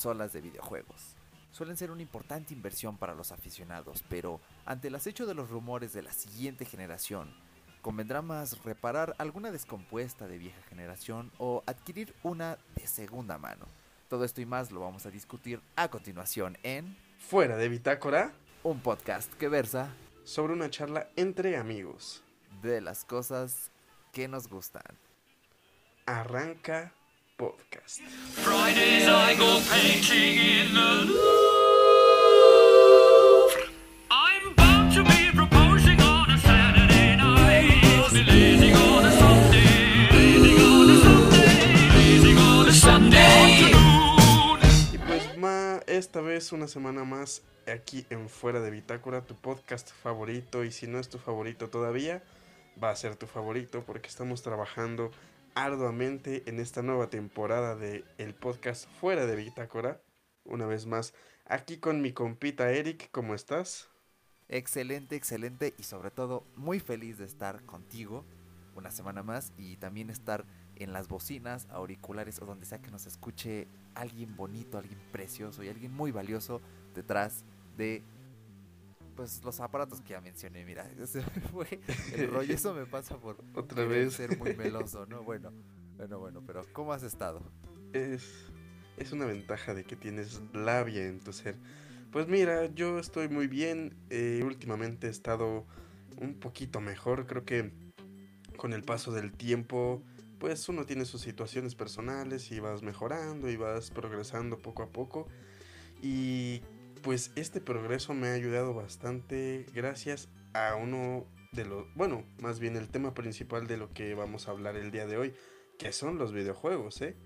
consolas de videojuegos. Suelen ser una importante inversión para los aficionados, pero ante el acecho de los rumores de la siguiente generación, convendrá más reparar alguna descompuesta de vieja generación o adquirir una de segunda mano. Todo esto y más lo vamos a discutir a continuación en Fuera de Bitácora, un podcast que versa sobre una charla entre amigos. de las cosas que nos gustan. Arranca podcast. Fridays I go painting in the Louvre. I'm bound to be proposing on a Saturday night. Be lazing on a Sunday. Lazing on a Sunday. Lazing on a Sunday afternoon. Y pues ma, esta vez una semana más aquí en Fuera de Bitácora, tu podcast favorito. Y si no es tu favorito todavía, va a ser tu favorito porque estamos trabajando arduamente en esta nueva temporada de el podcast Fuera de Bitácora. Una vez más, aquí con mi compita Eric, ¿cómo estás? Excelente, excelente y sobre todo muy feliz de estar contigo una semana más y también estar en las bocinas, auriculares o donde sea que nos escuche alguien bonito, alguien precioso y alguien muy valioso detrás de pues los aparatos que ya mencioné, mira, ese fue el rollo, eso me pasa por Otra vez. ser muy meloso, ¿no? Bueno, bueno, bueno, pero ¿cómo has estado? Es, es una ventaja de que tienes labia en tu ser. Pues mira, yo estoy muy bien. eh, últimamente he estado un poquito mejor. Creo que con el paso del tiempo, pues uno tiene sus situaciones personales y vas mejorando y vas progresando poco a poco. Y pues este progreso me ha ayudado bastante gracias a uno de los, bueno, más bien el tema principal de lo que vamos a hablar el día de hoy, que son los videojuegos, ¿eh?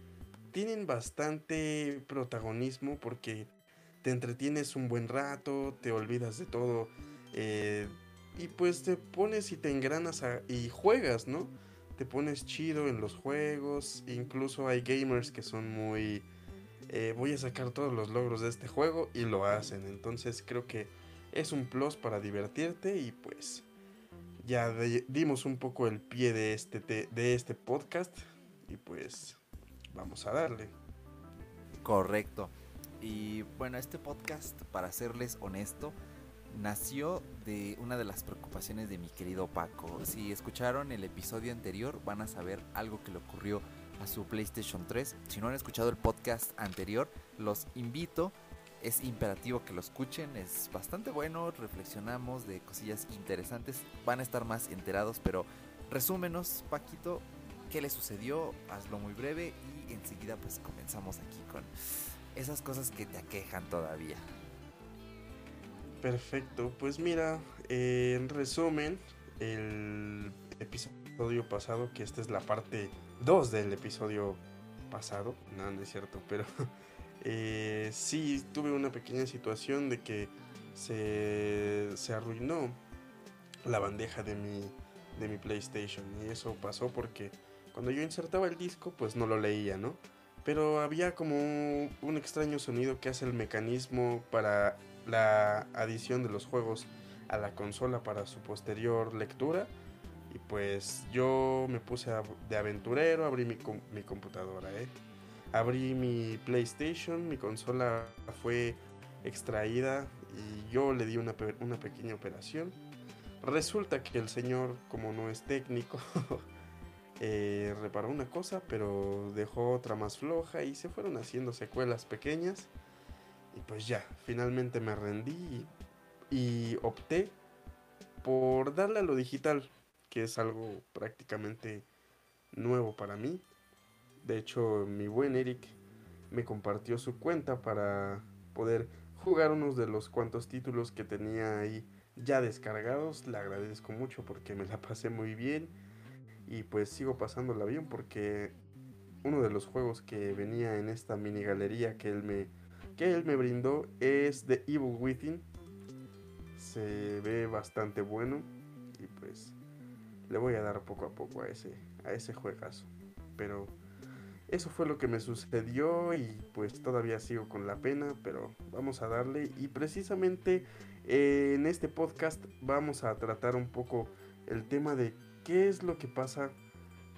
tienen bastante protagonismo porque te entretienes un buen rato, te olvidas de todo eh, y pues te pones y te engranas y juegas, ¿no? Te pones chido en los juegos, incluso hay gamers que son muy... eh, voy a sacar todos los logros de este juego y lo hacen, entonces creo que es un plus para divertirte y pues ya dimos un poco el pie de este, te- de este podcast y pues vamos a darle. Correcto. Y bueno, este podcast, para serles honesto, nació de una de las preocupaciones de mi querido Paco. Si escucharon el episodio anterior, van a saber algo que le ocurrió a su PlayStation 3. Si no han escuchado el podcast anterior, los invito. Es imperativo que lo escuchen, es bastante bueno, reflexionamos de cosillas interesantes, van a estar más enterados, pero resúmenos, Paquito, qué le sucedió, hazlo muy breve y enseguida pues comenzamos aquí con esas cosas que te aquejan todavía. Perfecto, pues mira, eh, en resumen, el episodio pasado, que esta es la parte 2 del episodio pasado, no, no es cierto, pero eh, sí tuve una pequeña situación de que se, se arruinó la bandeja de mi, de mi PlayStation y eso pasó porque cuando yo insertaba el disco pues no lo leía, ¿no? Pero había como un, extraño sonido que hace el mecanismo para la adición de los juegos a la consola para su posterior lectura. Pues yo me puse de aventurero, abrí mi, com- mi computadora, ¿eh? Abrí mi PlayStation, mi consola fue extraída y yo le di una, una pequeña operación. Resulta que el señor, como no es técnico, eh, reparó una cosa, pero dejó otra más floja y se fueron haciendo secuelas pequeñas. Y pues ya, finalmente me rendí y opté por darle a lo digital, que es algo prácticamente nuevo para mí. De hecho, mi buen Eric me compartió su cuenta para poder jugar unos de los cuantos títulos que tenía ahí ya descargados. Le agradezco mucho porque me la pasé muy bien y pues sigo pasándola bien porque uno de los juegos que venía en esta mini galería que él me que él me brindó es The Evil Within. Se ve bastante bueno y pues le voy a dar poco a poco a ese a ese juegazo. Pero eso fue lo que me sucedió y pues todavía sigo con la pena, pero vamos a darle y precisamente eh, en este podcast vamos a tratar un poco el tema de qué es lo que pasa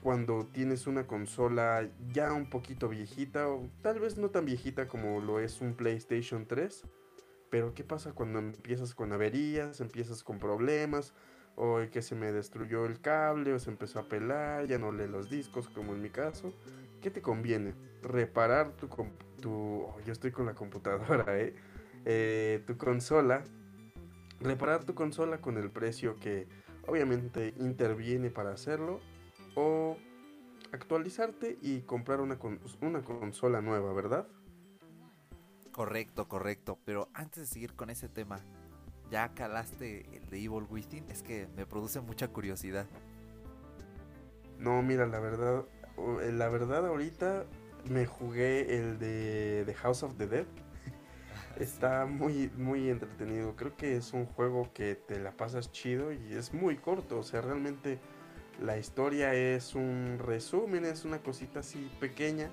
cuando tienes una consola ya un poquito viejita, o tal vez no tan viejita como lo es un PlayStation 3. Pero ¿qué pasa cuando empiezas con averías, empiezas con problemas, o que se me destruyó el cable, o se empezó a pelar, ya no lee los discos, como en mi caso? ¿Qué te conviene? Reparar tu... tu oh, yo estoy con la computadora, ¿eh? Eh, tu consola. Reparar tu consola con el precio que obviamente interviene para hacerlo o actualizarte y comprar una, una consola nueva, ¿verdad? Correcto, correcto. Pero antes de seguir con ese tema, ¿ya calaste el de Evil Within? Es que me produce mucha curiosidad. No, mira, la verdad, eh, la verdad ahorita me jugué el de The House of the Dead. Está muy, muy entretenido. Creo que es un juego que te la pasas chido y es muy corto. O sea, realmente la historia es un resumen, es una cosita así pequeña,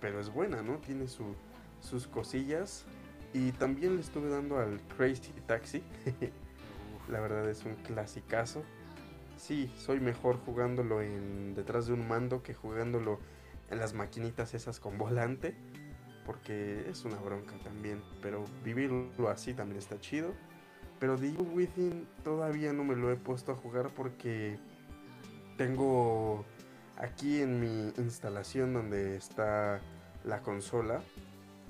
pero es buena, ¿no? Tiene su- sus cosillas. Y también le estuve dando al Crazy Taxi. la verdad es un clasicazo. Sí, soy mejor jugándolo en detrás de un mando que jugándolo en las maquinitas esas con volante. Porque es una bronca también. Pero vivirlo así también está chido. Pero The Evil Within todavía no me lo he puesto a jugar porque tengo aquí en mi instalación donde está la consola.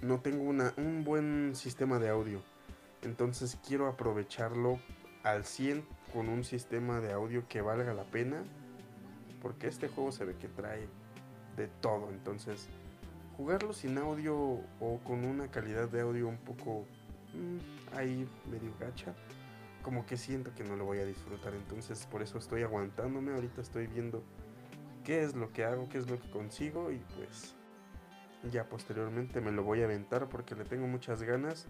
No tengo una, un buen sistema de audio. Entonces quiero aprovecharlo al 100 con un sistema de audio que valga la pena. Porque este juego se ve que trae de todo. Entonces, jugarlo sin audio o con una calidad de audio un poco mm, ahí medio gacha, como que siento que no lo voy a disfrutar. Entonces, por eso estoy aguantándome. Ahorita estoy viendo qué es lo que hago, qué es lo que consigo y pues ya posteriormente me lo voy a aventar porque le tengo muchas ganas.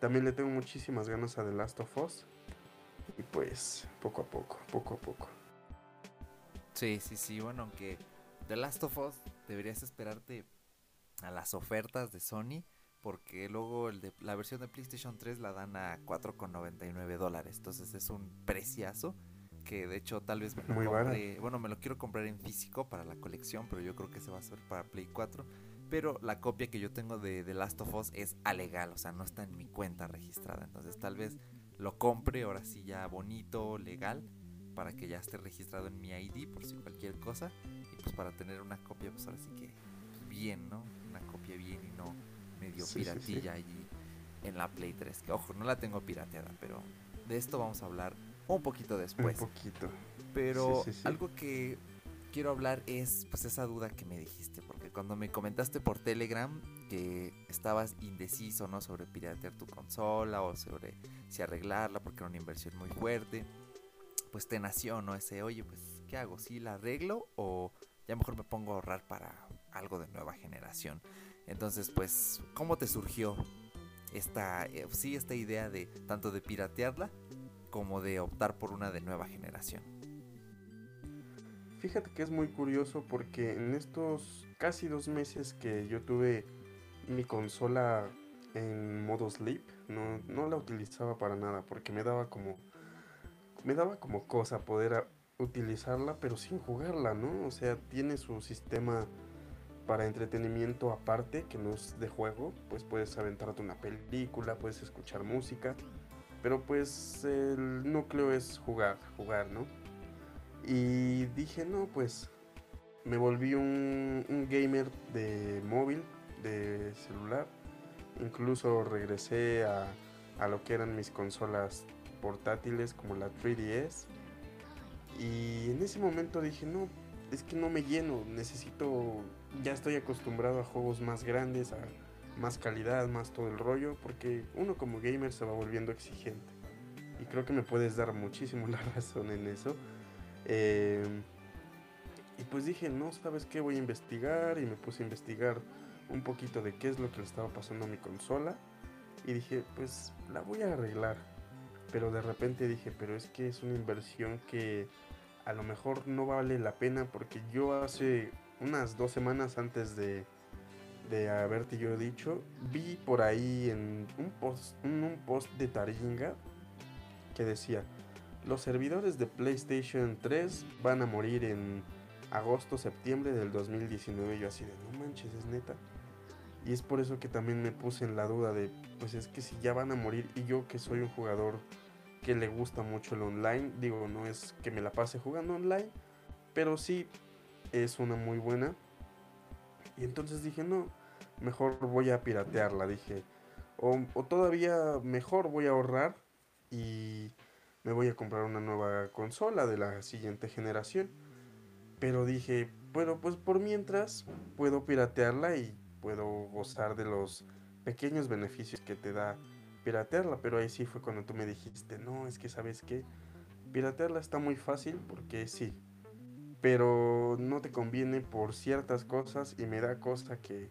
También le tengo muchísimas ganas a The Last of Us. Y pues poco a poco, poco a poco. Sí, sí, sí. Bueno, aunque The Last of Us deberías esperarte a las ofertas de Sony. Porque luego el de, la versión de PlayStation 3 la dan a 4,99 dólares. Entonces es un preciazo. Que de hecho tal vez me lo Muy compre- Bueno, me lo quiero comprar en físico para la colección. Pero yo creo que se va a hacer para Play 4. Pero la copia que yo tengo de The Last of Us es alegal. O sea, no está en mi cuenta registrada. Entonces tal vez lo compre ahora sí ya bonito, legal. Para que ya esté registrado en mi ID por si cualquier cosa. Y pues para tener una copia, pues ahora sí que pues, bien, ¿no? Una copia bien y no medio Sí, sí, sí. piratilla allí en la Play 3. Que ojo, no la tengo pirateada, pero de esto vamos a hablar un poquito después. un poquito. Pero algo que quiero hablar es pues esa duda que me dijiste, cuando me comentaste por Telegram que estabas indeciso, ¿no? Sobre piratear tu consola o sobre si arreglarla porque era una inversión muy fuerte, pues te nació, ¿no? Ese, oye, pues, ¿qué hago? ¿Sí la arreglo o ya mejor me pongo a ahorrar para algo de nueva generación? Entonces, pues, ¿cómo te surgió esta, eh, sí, esta idea de tanto de piratearla como de optar por una de nueva generación? Fíjate que es muy curioso porque en estos casi dos meses que yo tuve mi consola en modo sleep, no, no la utilizaba para nada porque me daba como me daba como cosa poder utilizarla pero sin jugarla, ¿no? O sea, tiene su sistema para entretenimiento aparte que no es de juego, pues puedes aventarte una película, puedes escuchar música, pero pues el núcleo es jugar, jugar, ¿no? Y dije, no, pues me volví un, gamer de móvil, de celular. Incluso regresé a, a lo que eran mis consolas portátiles como la 3DS. Y en ese momento dije, no, es que no me lleno, necesito, ya estoy acostumbrado a juegos más grandes, a más calidad, más todo el rollo, porque uno como gamer se va volviendo exigente. Y creo que me puedes dar muchísimo la razón en eso. Eh, y pues dije, no, ¿sabes qué? Voy a investigar y me puse a investigar un poquito de qué es lo que le estaba pasando a mi consola. Y dije, pues la voy a arreglar. Pero de repente dije, pero es que es una inversión que a lo mejor no vale la pena porque yo hace unas dos semanas antes de, de haberte yo dicho, vi por ahí en un post, un, un post de Taringa que decía, los servidores de PlayStation 3 van a morir en agosto, septiembre del 2019. Yo así de, no manches, es neta. Y es por eso que también me puse en la duda de, pues es que si ya van a morir y yo que soy un jugador que le gusta mucho el online, digo, no es que me la pase jugando online, pero sí es una muy buena. Y entonces dije, no, mejor voy a piratearla, dije. O, o todavía mejor voy a ahorrar y me voy a comprar una nueva consola de la siguiente generación. Pero dije, bueno, pues por mientras puedo piratearla y puedo gozar de los pequeños beneficios que te da piratearla. Pero ahí sí fue cuando tú me dijiste, no, es que sabes que piratearla está muy fácil porque sí. Pero no te conviene por ciertas cosas y me da cosa que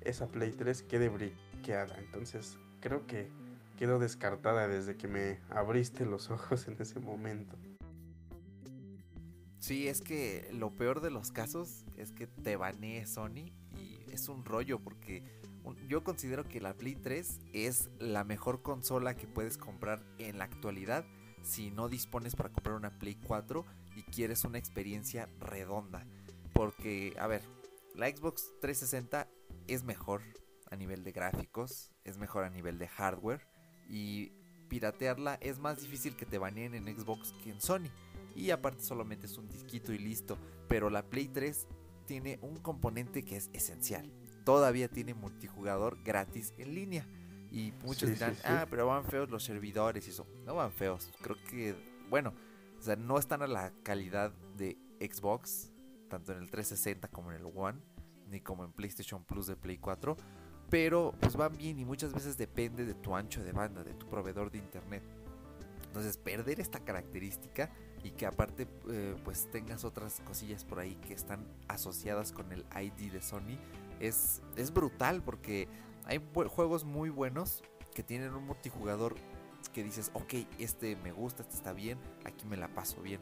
esa Play 3 quede briqueada. Entonces creo que quedó descartada desde que me abriste los ojos en ese momento. Sí, es que lo peor de los casos es que te banee Sony y es un rollo porque yo considero que la Play 3 es la mejor consola que puedes comprar en la actualidad si no dispones para comprar una Play 4 y quieres una experiencia redonda. Porque, a ver, la Xbox 360 es mejor a nivel de gráficos, es mejor a nivel de hardware y piratearla es más difícil que te baneen en Xbox que en Sony. Y aparte solamente es un disquito y listo. Pero la Play 3 tiene un componente que es esencial. Todavía tiene multijugador gratis en línea. Y muchos Sí, dirán, sí, sí. ah, pero van feos los servidores y eso. No van feos. Creo que, bueno, o sea, no están a la calidad de Xbox, tanto en el 360 como en el One, ni como en PlayStation Plus de Play 4. Pero pues van bien y muchas veces depende de tu ancho de banda, de tu proveedor de internet. Entonces perder esta característica y que aparte eh, pues tengas otras cosillas por ahí que están asociadas con el ID de Sony es, es brutal porque hay juegos muy buenos que tienen un multijugador que dices, ok, este me gusta, este está bien, aquí me la paso bien.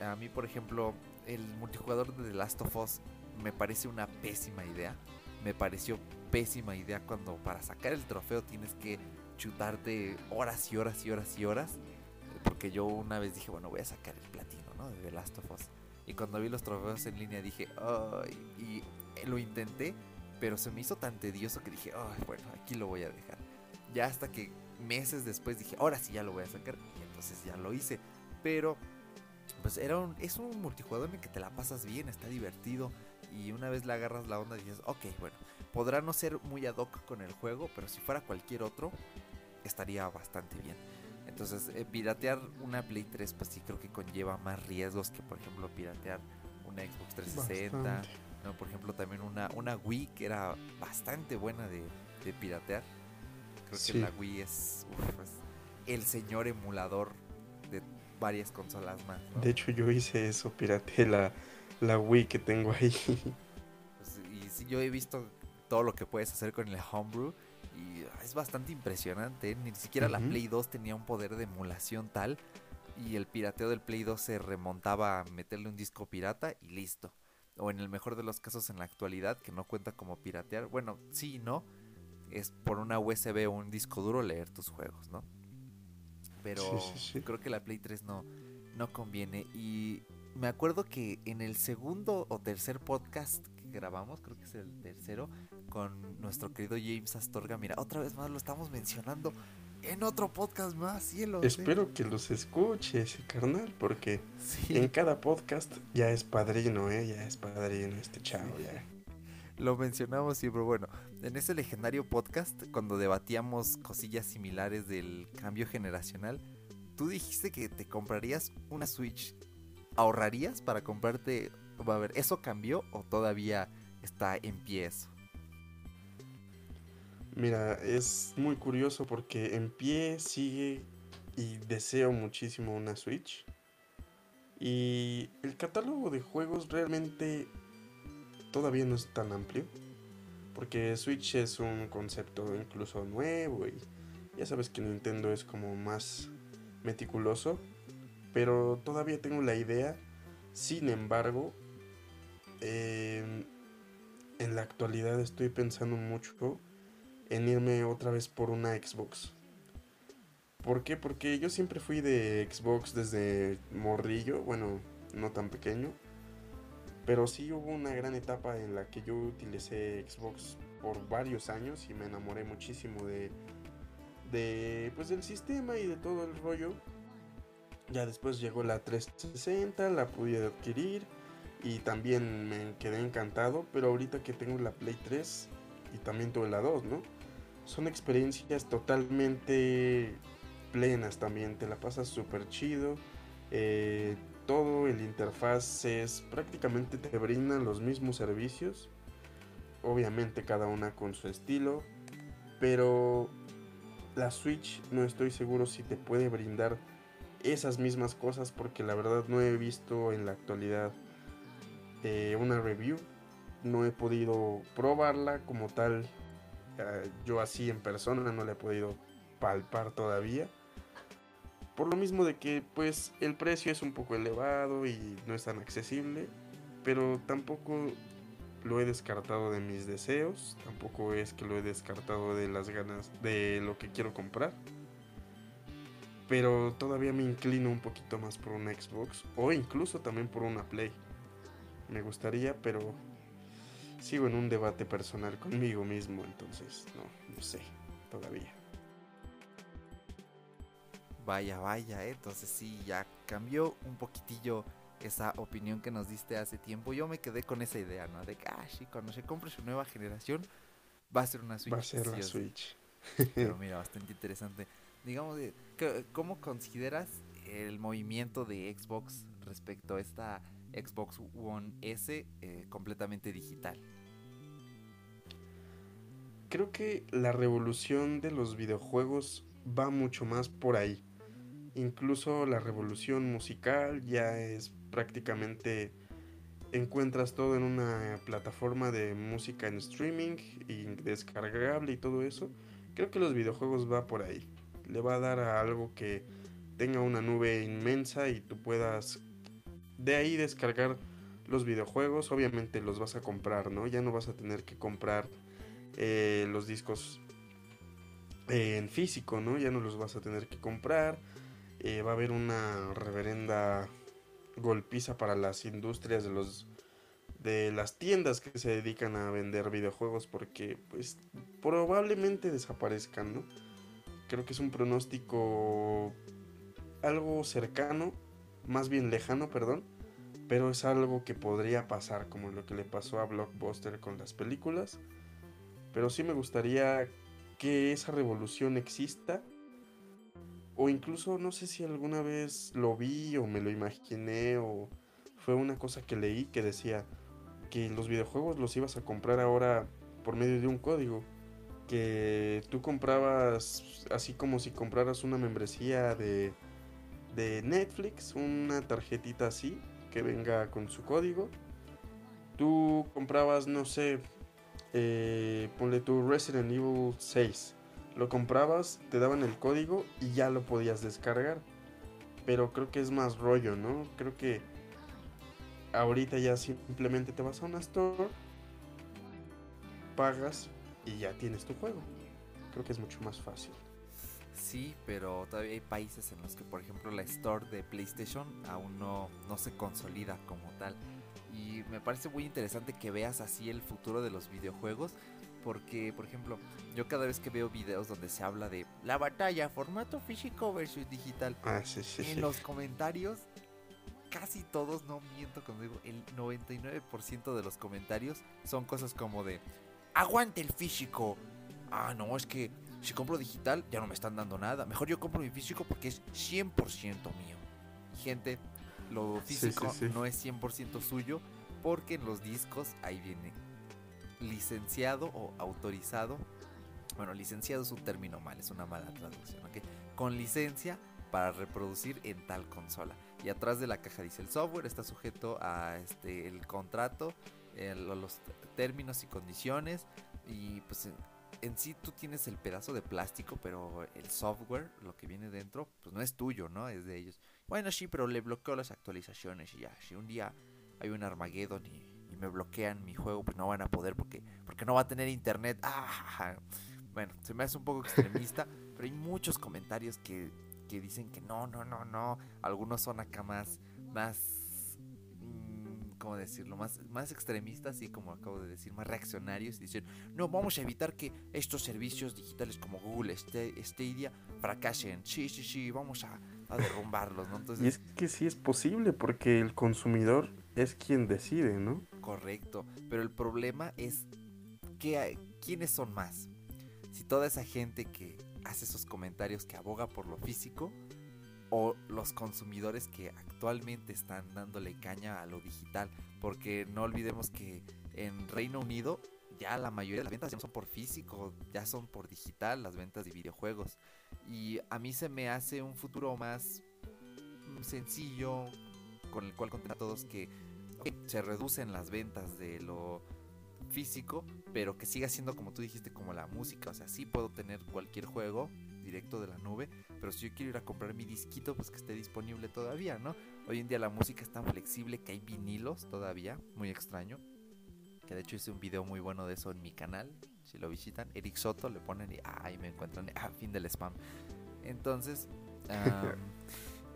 A mí, por ejemplo, el multijugador de The Last of Us me parece una pésima idea. Me pareció pésima idea cuando para sacar el trofeo tienes que chutarte horas y horas y horas y horas. Porque yo una vez dije, bueno, voy a sacar el platino, ¿no? De The Last of Us. Y cuando vi los trofeos en línea dije, ay, y lo intenté, pero se me hizo tan tedioso que dije, ay, bueno, aquí lo voy a dejar. Ya hasta que meses después dije, ahora sí ya lo voy a sacar. Y entonces ya lo hice. Pero, pues era un, es un multijugador en el que te la pasas bien, está divertido. Y una vez le agarras la onda dices, ok, bueno, podrá no ser muy ad hoc con el juego, pero si fuera cualquier otro, estaría bastante bien. Entonces, eh, piratear una Play 3, pues sí creo que conlleva más riesgos que, por ejemplo, piratear una Xbox 360. Bastante. ¿no? Por ejemplo, también una, una Wii que era bastante buena de, de piratear. Creo Sí. que la Wii es, uf, es el señor emulador de varias consolas más. ¿no? De hecho, yo hice eso, pirateé la, la Wii que tengo ahí. Pues, y sí, yo he visto todo lo que puedes hacer con el homebrew y es bastante impresionante. Ni siquiera la. Play 2 tenía un poder de emulación tal y el pirateo del Play 2 se remontaba a meterle un disco pirata y listo. O en el mejor de los casos en la actualidad, que no cuenta como piratear. Bueno, sí y no. Es por una USB o un disco duro leer tus juegos, ¿no? Pero Sí, sí, sí. creo que la Play 3 no, no conviene. Y me acuerdo que en el segundo o tercer podcast que grabamos, creo que es el tercero, con nuestro querido James Astorga, mira, otra vez más lo estamos mencionando en otro podcast más, cielos. ¿eh? Espero que los escuche ese carnal, porque Sí, en cada podcast ya es padrino, ¿eh? Ya es padrino este chavo, ya. lo mencionamos siempre. Bueno, en ese legendario podcast, cuando debatíamos cosillas similares del cambio generacional, tú dijiste que te comprarías una Switch. ¿Ahorrarías para comprarte? A ver, ¿eso cambió o todavía está en pie eso? Mira, es muy curioso porque en pie sigue y deseo muchísimo una Switch. Y el catálogo de juegos realmente todavía no es tan amplio. Porque Switch es un concepto incluso nuevo y ya sabes que Nintendo es como más meticuloso. Pero todavía tengo la idea. Sin embargo, em, en la actualidad estoy pensando mucho en irme otra vez por una Xbox. ¿Por qué? Porque yo siempre fui de Xbox desde morrillo, bueno, no tan pequeño. Pero sí hubo una gran etapa en la que yo utilicé Xbox por varios años y me enamoré muchísimo de, de pues del sistema y de todo el rollo. Ya después llegó la 360, la pude adquirir y también me quedé encantado, pero ahorita que tengo la Play 3 y también tuve la 2, ¿no? Son experiencias totalmente plenas también, te la pasas súper chido. eh, todo el interfaz es prácticamente te brindan los mismos servicios. Obviamente cada una con su estilo, pero la Switch no estoy seguro si te puede brindar esas mismas cosas porque la verdad no he visto en la actualidad eh, una review. No he podido probarla como tal. Eh, yo así en persona no la he podido palpar todavía. Por lo mismo de que pues el precio es un poco elevado y no es tan accesible. Pero tampoco lo he descartado de mis deseos. Tampoco es que lo he descartado de las ganas de lo que quiero comprar. Pero todavía me inclino un poquito más por una Xbox. O incluso también por una Play. Me gustaría, pero sigo en un debate personal conmigo mismo. Entonces, no, no sé. Todavía. Vaya, vaya, ¿eh? entonces sí, ya cambió un poquitillo esa opinión que nos diste hace tiempo. Yo me quedé con esa idea, ¿no? De que, ah, sí, cuando se compre su nueva generación, va a ser una Switch. Va a ser la sí. Switch. Pero mira, bastante interesante. Digamos, ¿qué- ¿cómo consideras el movimiento de Xbox respecto a esta Xbox One S eh, completamente digital? Creo que la revolución de los videojuegos va mucho más por ahí. Incluso la revolución musical ya es prácticamente encuentras todo en una plataforma de música en streaming y descargable y todo eso. Creo que los videojuegos va por ahí. Le va a dar a algo que tenga una nube inmensa y tú puedas de ahí descargar los videojuegos. Obviamente los vas a comprar, ¿no? Ya no vas a tener que comprar eh, los discos en físico, ¿no? Ya no los vas a tener que comprar. Eh, va a haber una reverenda golpiza para las industrias de los de las tiendas que se dedican a vender videojuegos porque pues probablemente desaparezcan, ¿no? Creo que es un pronóstico algo cercano, más bien lejano, perdón, pero es algo que podría pasar como lo que le pasó a Blockbuster con las películas. Pero sí me gustaría que esa revolución exista. O incluso no sé si alguna vez lo vi o me lo imaginé o fue una cosa que leí que decía que los videojuegos los ibas a comprar ahora por medio de un código. Que tú comprabas así como si compraras una membresía de, de Netflix, una tarjetita así que venga con su código. Tú comprabas, no sé, eh, ponle tu Resident Evil 6. Lo comprabas, te daban el código y ya lo podías descargar. Pero creo que es más rollo, ¿no? Creo que ahorita ya simplemente te vas a una store, pagas y ya tienes tu juego. Creo que es mucho más fácil. Sí, pero todavía hay países en los que, por ejemplo, la store de PlayStation aún no, no se consolida como tal. Y me parece muy interesante que veas así el futuro de los videojuegos. Porque, por ejemplo, yo cada vez que veo videos donde se habla de la batalla, formato físico versus digital, Ah, sí, sí, en sí. los comentarios, casi todos, no miento cuando digo, el 99% de los comentarios son cosas como de, aguante el físico. Ah, no, es que si compro digital ya no me están dando nada. Mejor yo compro mi físico porque es 100% mío. Gente, lo físico sí, sí. no es 100% suyo porque en los discos ahí viene licenciado o autorizado. Bueno, licenciado es un término mal, es una mala traducción, ¿ok? Con licencia para reproducir en tal consola. Y atrás de la caja dice el software está sujeto a este el contrato, el- los términos y condiciones y pues en, en sí tú tienes el pedazo de plástico, pero el software, lo que viene dentro, pues no es tuyo, ¿no? Es de ellos. Bueno, sí, pero le bloqueo las actualizaciones y ya, si un día hay un Armageddon y, y me bloquean mi juego, pues no van a poder porque porque no va a tener internet. Ah, bueno, se me hace un poco extremista, pero hay muchos comentarios que, que dicen que no, no, no, no. Algunos son acá más, más, mm, ¿cómo decirlo? Más, más extremistas y como acabo de decir, más reaccionarios y dicen, no, vamos a evitar que estos servicios digitales como Google, Sta- Stadia, fracasen. Sí, sí, sí, vamos a, a derrumbarlos, ¿no? Y es que sí es posible porque el consumidor es quien decide, ¿no? correcto. Pero el problema es que hay- quiénes son más. Si toda esa gente que hace esos comentarios que aboga por lo físico o los consumidores que actualmente están dándole caña a lo digital, porque no olvidemos que en Reino Unido ya la mayoría de las ventas ya no son por físico, ya son por digital las ventas de videojuegos. Y a mí se me hace un futuro más sencillo con el cual contar a todos que se reducen las ventas de lo físico, pero que siga siendo como tú dijiste, como la música. O sea, sí puedo tener cualquier juego directo de la nube, pero si yo quiero ir a comprar mi disquito, pues que esté disponible todavía, ¿no? Hoy en día la música es tan flexible que hay vinilos todavía, muy extraño. Que de hecho hice un video muy bueno de eso en mi canal. Si lo visitan, Eric Soto le ponen y ah, ahí me encuentran. Ah, fin del spam. Entonces, am,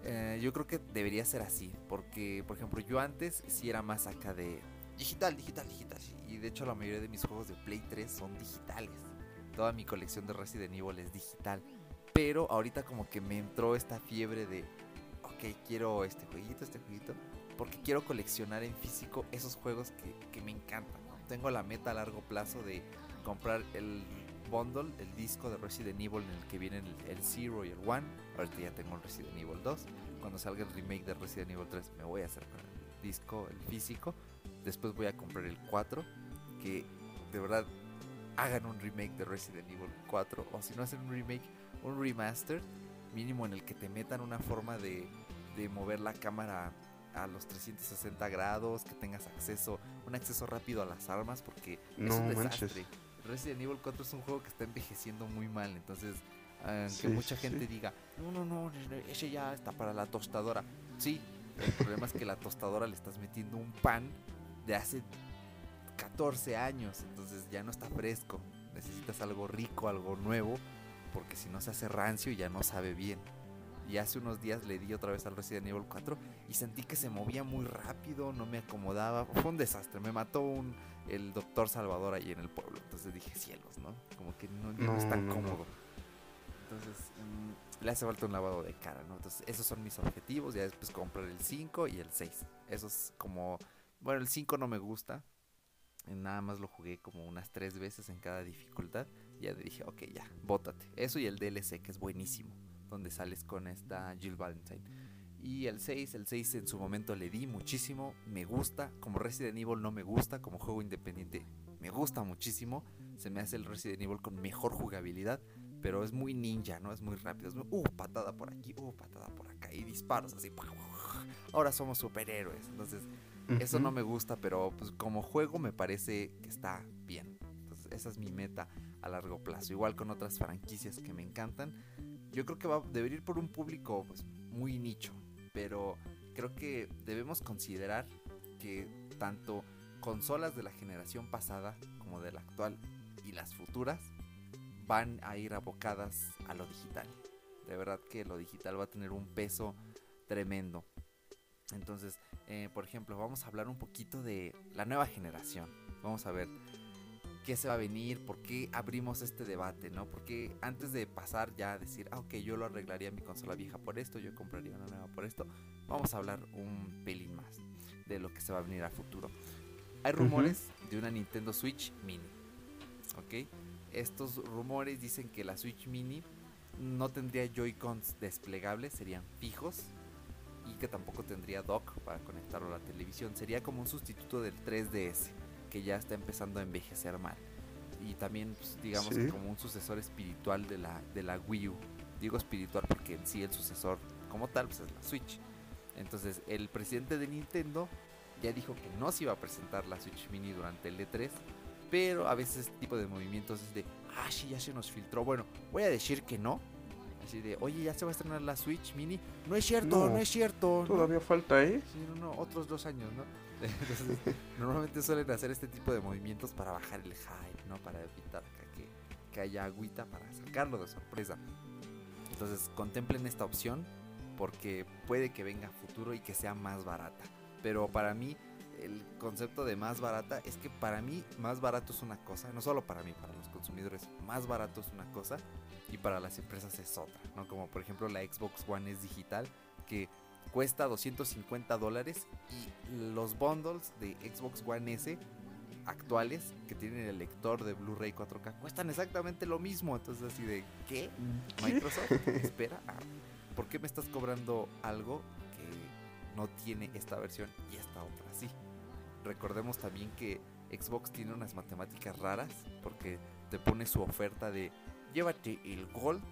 eh, yo creo que debería ser así. Porque, por ejemplo, yo antes sí era más acá de digital, digital, digital. Y de hecho, la mayoría de mis juegos de Play 3 son digitales. Toda mi colección de Resident Evil es digital. Pero ahorita, como que me entró esta fiebre de, ok, quiero este jueguito, este jueguito. Porque quiero coleccionar en físico esos juegos que, que me encantan. ¿no? Tengo la meta a largo plazo de comprar el bundle, el disco de Resident Evil en el que vienen el, Zero y el One. Ahorita ya tengo el Resident Evil 2. Cuando salga el remake de Resident Evil 3 me voy a hacer con el disco, el físico. Después voy a comprar el 4. Que de verdad hagan un remake de Resident Evil 4. O si no hacen un remake, un remaster mínimo en el que te metan una forma de, de mover la cámara a los 360 grados, que tengas acceso, un acceso rápido a las armas, porque es No un manches. Resident Evil 4 es un juego que está envejeciendo muy mal, entonces aunque Sí, mucha gente sí. diga, no, no, no, ese ya está para la tostadora. Sí, el problema es que la tostadora le estás metiendo un pan de hace 14 años, entonces ya no está fresco. Necesitas algo rico, algo nuevo, porque si no se hace rancio ya no sabe bien. Y hace unos días le di otra vez al Resident Evil 4 y sentí que se movía muy rápido, no me acomodaba. Fue un desastre, me mató un, el doctor Salvador ahí en el pueblo. Entonces dije, cielos, ¿no? Como que no, es tan no, cómodo. Entonces mm, le hace falta un lavado de cara, ¿no? Entonces esos son mis objetivos. Ya después comprar el 5 y el 6. Eso es como... Bueno, el 5 no me gusta. Nada más lo jugué como unas tres veces en cada dificultad. Y ya dije, ok, ya, bótate. Eso y el DLC, que es buenísimo. Donde sales con esta Jill Valentine. Y el 6, el 6 en su momento le di muchísimo. Me gusta. Como Resident Evil no me gusta. Como juego independiente me gusta muchísimo. Se me hace el Resident Evil con mejor jugabilidad. Pero es muy ninja, ¿no? Es muy rápido. Es muy, uh, patada por aquí, uh, patada por acá. Y disparos así. Ahora somos superhéroes. Entonces, eso no me gusta, pero pues como juego me parece que está bien. Entonces, esa es mi meta a largo plazo. Igual con otras franquicias que me encantan. Yo creo que va, debería ir por un público pues, muy nicho. Pero creo que debemos considerar que tanto consolas de la generación pasada como de la actual y las futuras van a ir abocadas a lo digital. De verdad que lo digital va a tener un peso tremendo. Entonces, eh, por ejemplo, vamos a hablar un poquito de la nueva generación. Vamos a ver qué se va a venir, por qué abrimos este debate, ¿no? Porque antes de pasar ya a decir, ah, ok, yo lo arreglaría mi consola vieja por esto, yo compraría una nueva por esto, vamos a hablar un pelín más de lo que se va a venir a futuro. Hay rumores de una Nintendo Switch Mini, ¿ok? Estos rumores dicen que la Switch Mini no tendría Joy-Cons desplegables, serían fijos y que tampoco tendría dock para conectarlo a la televisión. Sería como un sustituto del 3DS que ya está empezando a envejecer mal. Y también, pues, digamos, Sí. que como un sucesor espiritual de la, de la Wii U. Digo espiritual porque en sí el sucesor como tal pues, es la Switch. Entonces, el presidente de Nintendo ya dijo que no se iba a presentar la Switch Mini durante el E3. Pero a veces este tipo de movimientos es de, ah, sí, ya se nos filtró. Bueno, voy a decir que no. Así de, oye, ya se va a estrenar la Switch Mini. No es cierto, no, No, es cierto. no". Todavía falta, ¿eh? Sí, no, no, otros dos años, ¿no? Entonces, normalmente suelen hacer este tipo de movimientos para bajar el hype, ¿no? Para evitar que, que haya agüita para sacarlo de sorpresa. Entonces, contemplen esta opción porque puede que venga futuro y que sea más barata. Pero para mí, el concepto de más barata es que para mí más barato es una cosa, no solo para mí, para los consumidores, más barato es una cosa y para las empresas es otra, ¿no? Como por ejemplo la Xbox One es digital, que cuesta 250 dólares y los bundles de Xbox One S actuales que tienen el lector de Blu-ray 4K cuestan exactamente lo mismo. Entonces así de, ¿qué? Microsoft, espera, ah, ¿por qué me estás cobrando algo que no tiene esta versión y esta otra sí? Recordemos también que Xbox tiene unas matemáticas raras porque te pone su oferta de llévate el Gold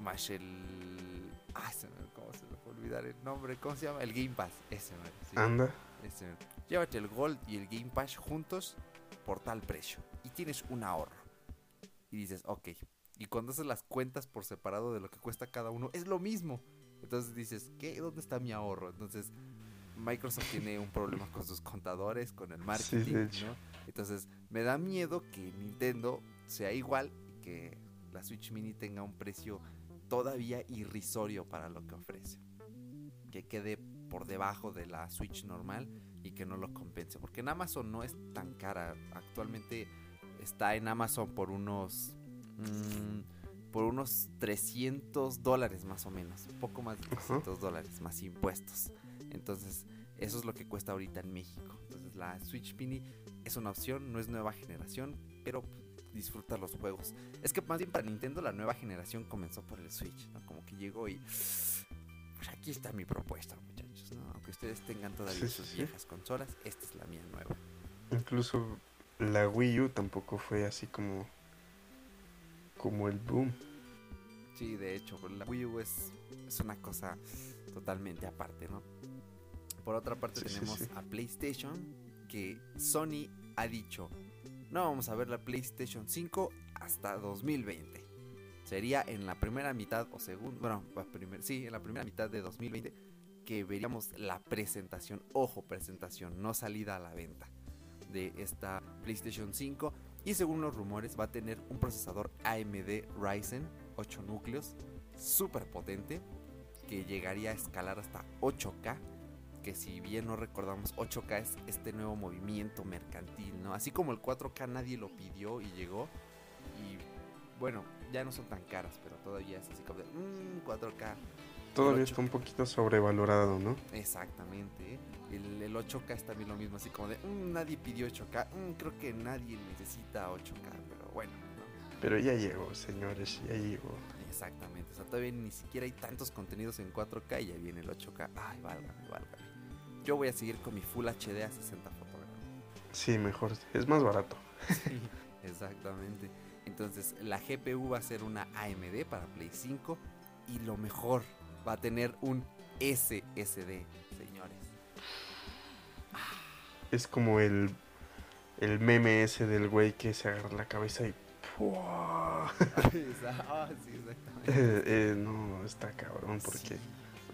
más el... Ah, se me, ¿cómo se me olvidar el nombre? ¿Cómo se llama? El Game Pass. Ese, mero, sí. Anda. Ese mero. Llévate el Gold y el Game Pass juntos por tal precio. Y tienes un ahorro. Y dices, ok. Y cuando haces las cuentas por separado de lo que cuesta cada uno, es lo mismo. Entonces dices, ¿qué? ¿Dónde está mi ahorro? Entonces, Microsoft tiene un problema con sus contadores, con el marketing, de hecho. ¿no? Entonces, me da miedo que Nintendo sea igual y que la Switch Mini tenga un precio todavía irrisorio para lo que ofrece. Que quede por debajo de la Switch normal y que no lo compense. Porque en Amazon no es tan cara. Actualmente está en Amazon por unos. mm, por unos 300 dólares más o menos. Un poco más de 300 dólares más impuestos. Entonces, eso es lo que cuesta ahorita en México. Entonces, la Switch Mini es una opción, no es nueva generación, pero disfruta los juegos. Es que más bien para Nintendo la nueva generación comenzó por el Switch, ¿no? Como que llegó y pues aquí está mi propuesta, muchachos, ¿no? Aunque ustedes tengan todavía Sí, sus sí. viejas consolas, esta es la mía nueva. Incluso la Wii U tampoco fue así como. como el boom. Sí, de hecho, la Wii U es, es una cosa totalmente aparte, ¿no? Por otra parte Sí, tenemos a PlayStation, que Sony ha dicho, no vamos a ver la PlayStation 5 hasta 2020. Sería en la primera mitad o segundo, bueno, primer- sí, en la primera mitad de 2020 que veríamos la presentación, ojo, presentación, no salida a la venta de esta PlayStation 5 y según los rumores va a tener un procesador AMD Ryzen 8 núcleos súper potente que llegaría a escalar hasta 8K que si bien no recordamos 8K es este nuevo movimiento mercantil, ¿no? Así como el 4K nadie lo pidió y llegó bueno, ya no son tan caras, pero todavía es así como de "Mm, 4K. Todavía ocho. está un poquito sobrevalorado, ¿no? Exactamente. ¿eh? El, el 8K es también lo mismo, así como de "Mm, nadie pidió 8K, mm, creo que nadie necesita 8K, pero bueno, ¿no? Pero ya llegó, señores, ya llegó. Exactamente. O sea, todavía ni siquiera hay tantos contenidos en 4K y ya viene el 8K. Ay, válgame, válgame. Yo voy a seguir con mi Full HD a 60 fotogramas. Sí, mejor. Es más barato. Sí, exactamente. Entonces, la GPU va a ser una AMD para Play 5 y lo mejor, va a tener un SSD, señores. Es como el, el meme ese del güey que se agarra la cabeza y... ¡pua! ah, sí. Eh, eh, no, está cabrón porque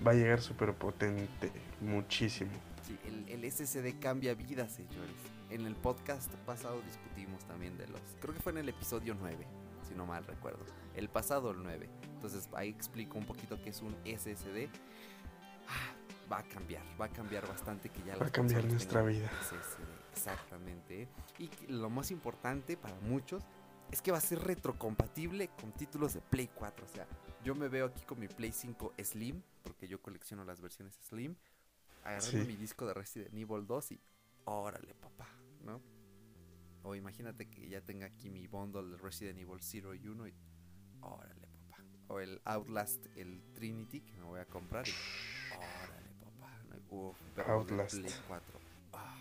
va a llegar súper potente, muchísimo. Sí, el, el SSD cambia vidas, señores. En el podcast pasado discutimos también de los... Creo que fue en el episodio 9, si no mal recuerdo. El pasado, el 9. Entonces ahí explico un poquito qué es un SSD. Ah, va a cambiar, va a cambiar bastante que ya Va a cambiar nuestra vida. SSD, exactamente. Y lo más importante para muchos es que va a ser retrocompatible con títulos de Play 4. O sea, yo me veo aquí con mi Play 5 Slim, porque yo colecciono las versiones Slim, agarrando Sí. mi disco de Resident Evil 2 y órale, papá, ¿no? O imagínate que ya tenga aquí mi bundle de Resident Evil 0 y 1 y órale, papá. O el Outlast, el Trinity que me voy a comprar y órale, papá. Outlast. Play 4. Ah.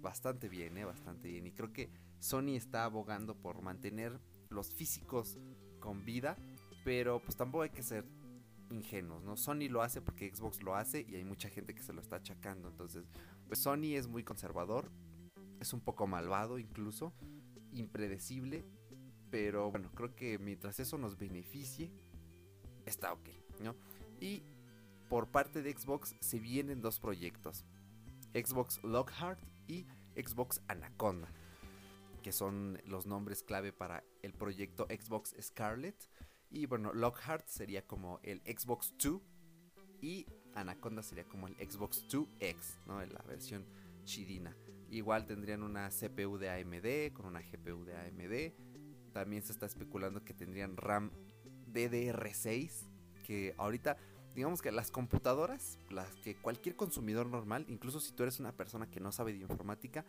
Bastante bien, ¿eh? Bastante bien. Y creo que Sony está abogando por mantener los físicos con vida, pero pues tampoco hay que ser ingenuos, ¿no? Sony lo hace porque Xbox lo hace y hay mucha gente que se lo está achacando. Entonces, Sony es muy conservador, es un poco malvado incluso, impredecible, pero bueno, creo que mientras eso nos beneficie, está ok, ¿no? Y por parte de Xbox se vienen dos proyectos, Xbox Lockhart y Xbox Anaconda, que son los nombres clave para el proyecto Xbox Scarlet. Y bueno, Lockhart sería como el Xbox 2 y Anaconda sería como el Xbox 2X, ¿no? La versión chidina. Igual tendrían una CPU de AMD con una GPU de AMD. También se está especulando que tendrían RAM DDR6, que ahorita digamos que las computadoras, las que cualquier consumidor normal, incluso si tú eres una persona que no sabe de informática,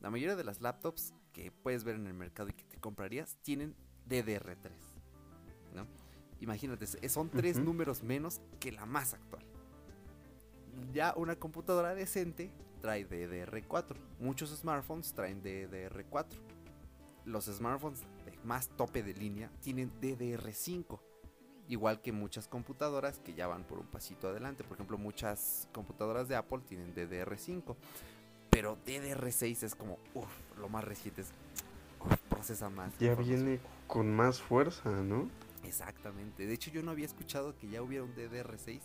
la mayoría de las laptops que puedes ver en el mercado y que te comprarías tienen DDR3, ¿no? Imagínate, son tres números menos que la más actual. Ya una computadora decente trae DDR4. Muchos smartphones traen DDR4. Los smartphones de más tope de línea tienen DDR5. Igual que muchas computadoras que ya van por un pasito adelante. Por ejemplo, muchas computadoras de Apple tienen DDR5. Pero DDR6 es como, uff, lo más reciente es, uf, procesa más. Ya viene con más fuerza, ¿no? Exactamente. De hecho, yo no había escuchado que ya hubiera un DDR6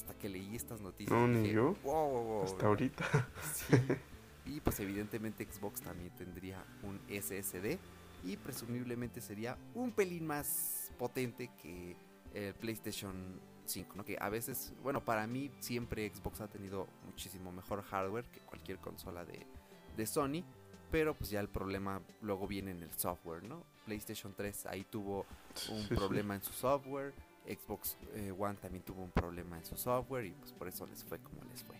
hasta que leí estas noticias. No, ni dije, yo. "Wow, wow, wow, Hasta ¿verdad?". ahorita. Sí. Y pues evidentemente Xbox también tendría un SSD y presumiblemente sería un pelín más potente que el PlayStation 5, ¿no? Que a veces, bueno, para mí siempre Xbox ha tenido muchísimo mejor hardware que cualquier consola de, de Sony, pero pues ya el problema luego viene en el software, ¿no? PlayStation 3 ahí tuvo un Sí, sí. problema en su software. Xbox eh, One también tuvo un problema en su software y pues por eso les fue como les fue,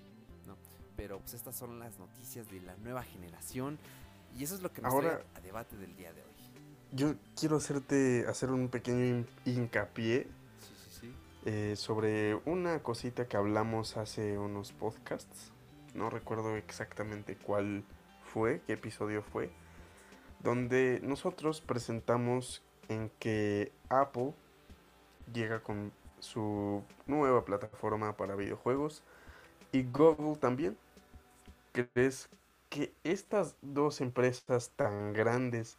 ¿no? Pero pues estas son las noticias de la nueva generación y eso es lo que nos Ahora- trae a debate del día de hoy. Yo quiero hacerte hacer un pequeño hin- hincapié Sí, sí, sí. eh, sobre una cosita que hablamos hace unos podcasts. No recuerdo exactamente cuál fue, qué episodio fue. Donde nosotros presentamos en que Apple llega con su nueva plataforma para videojuegos y Google también. ¿Crees que estas dos empresas tan grandes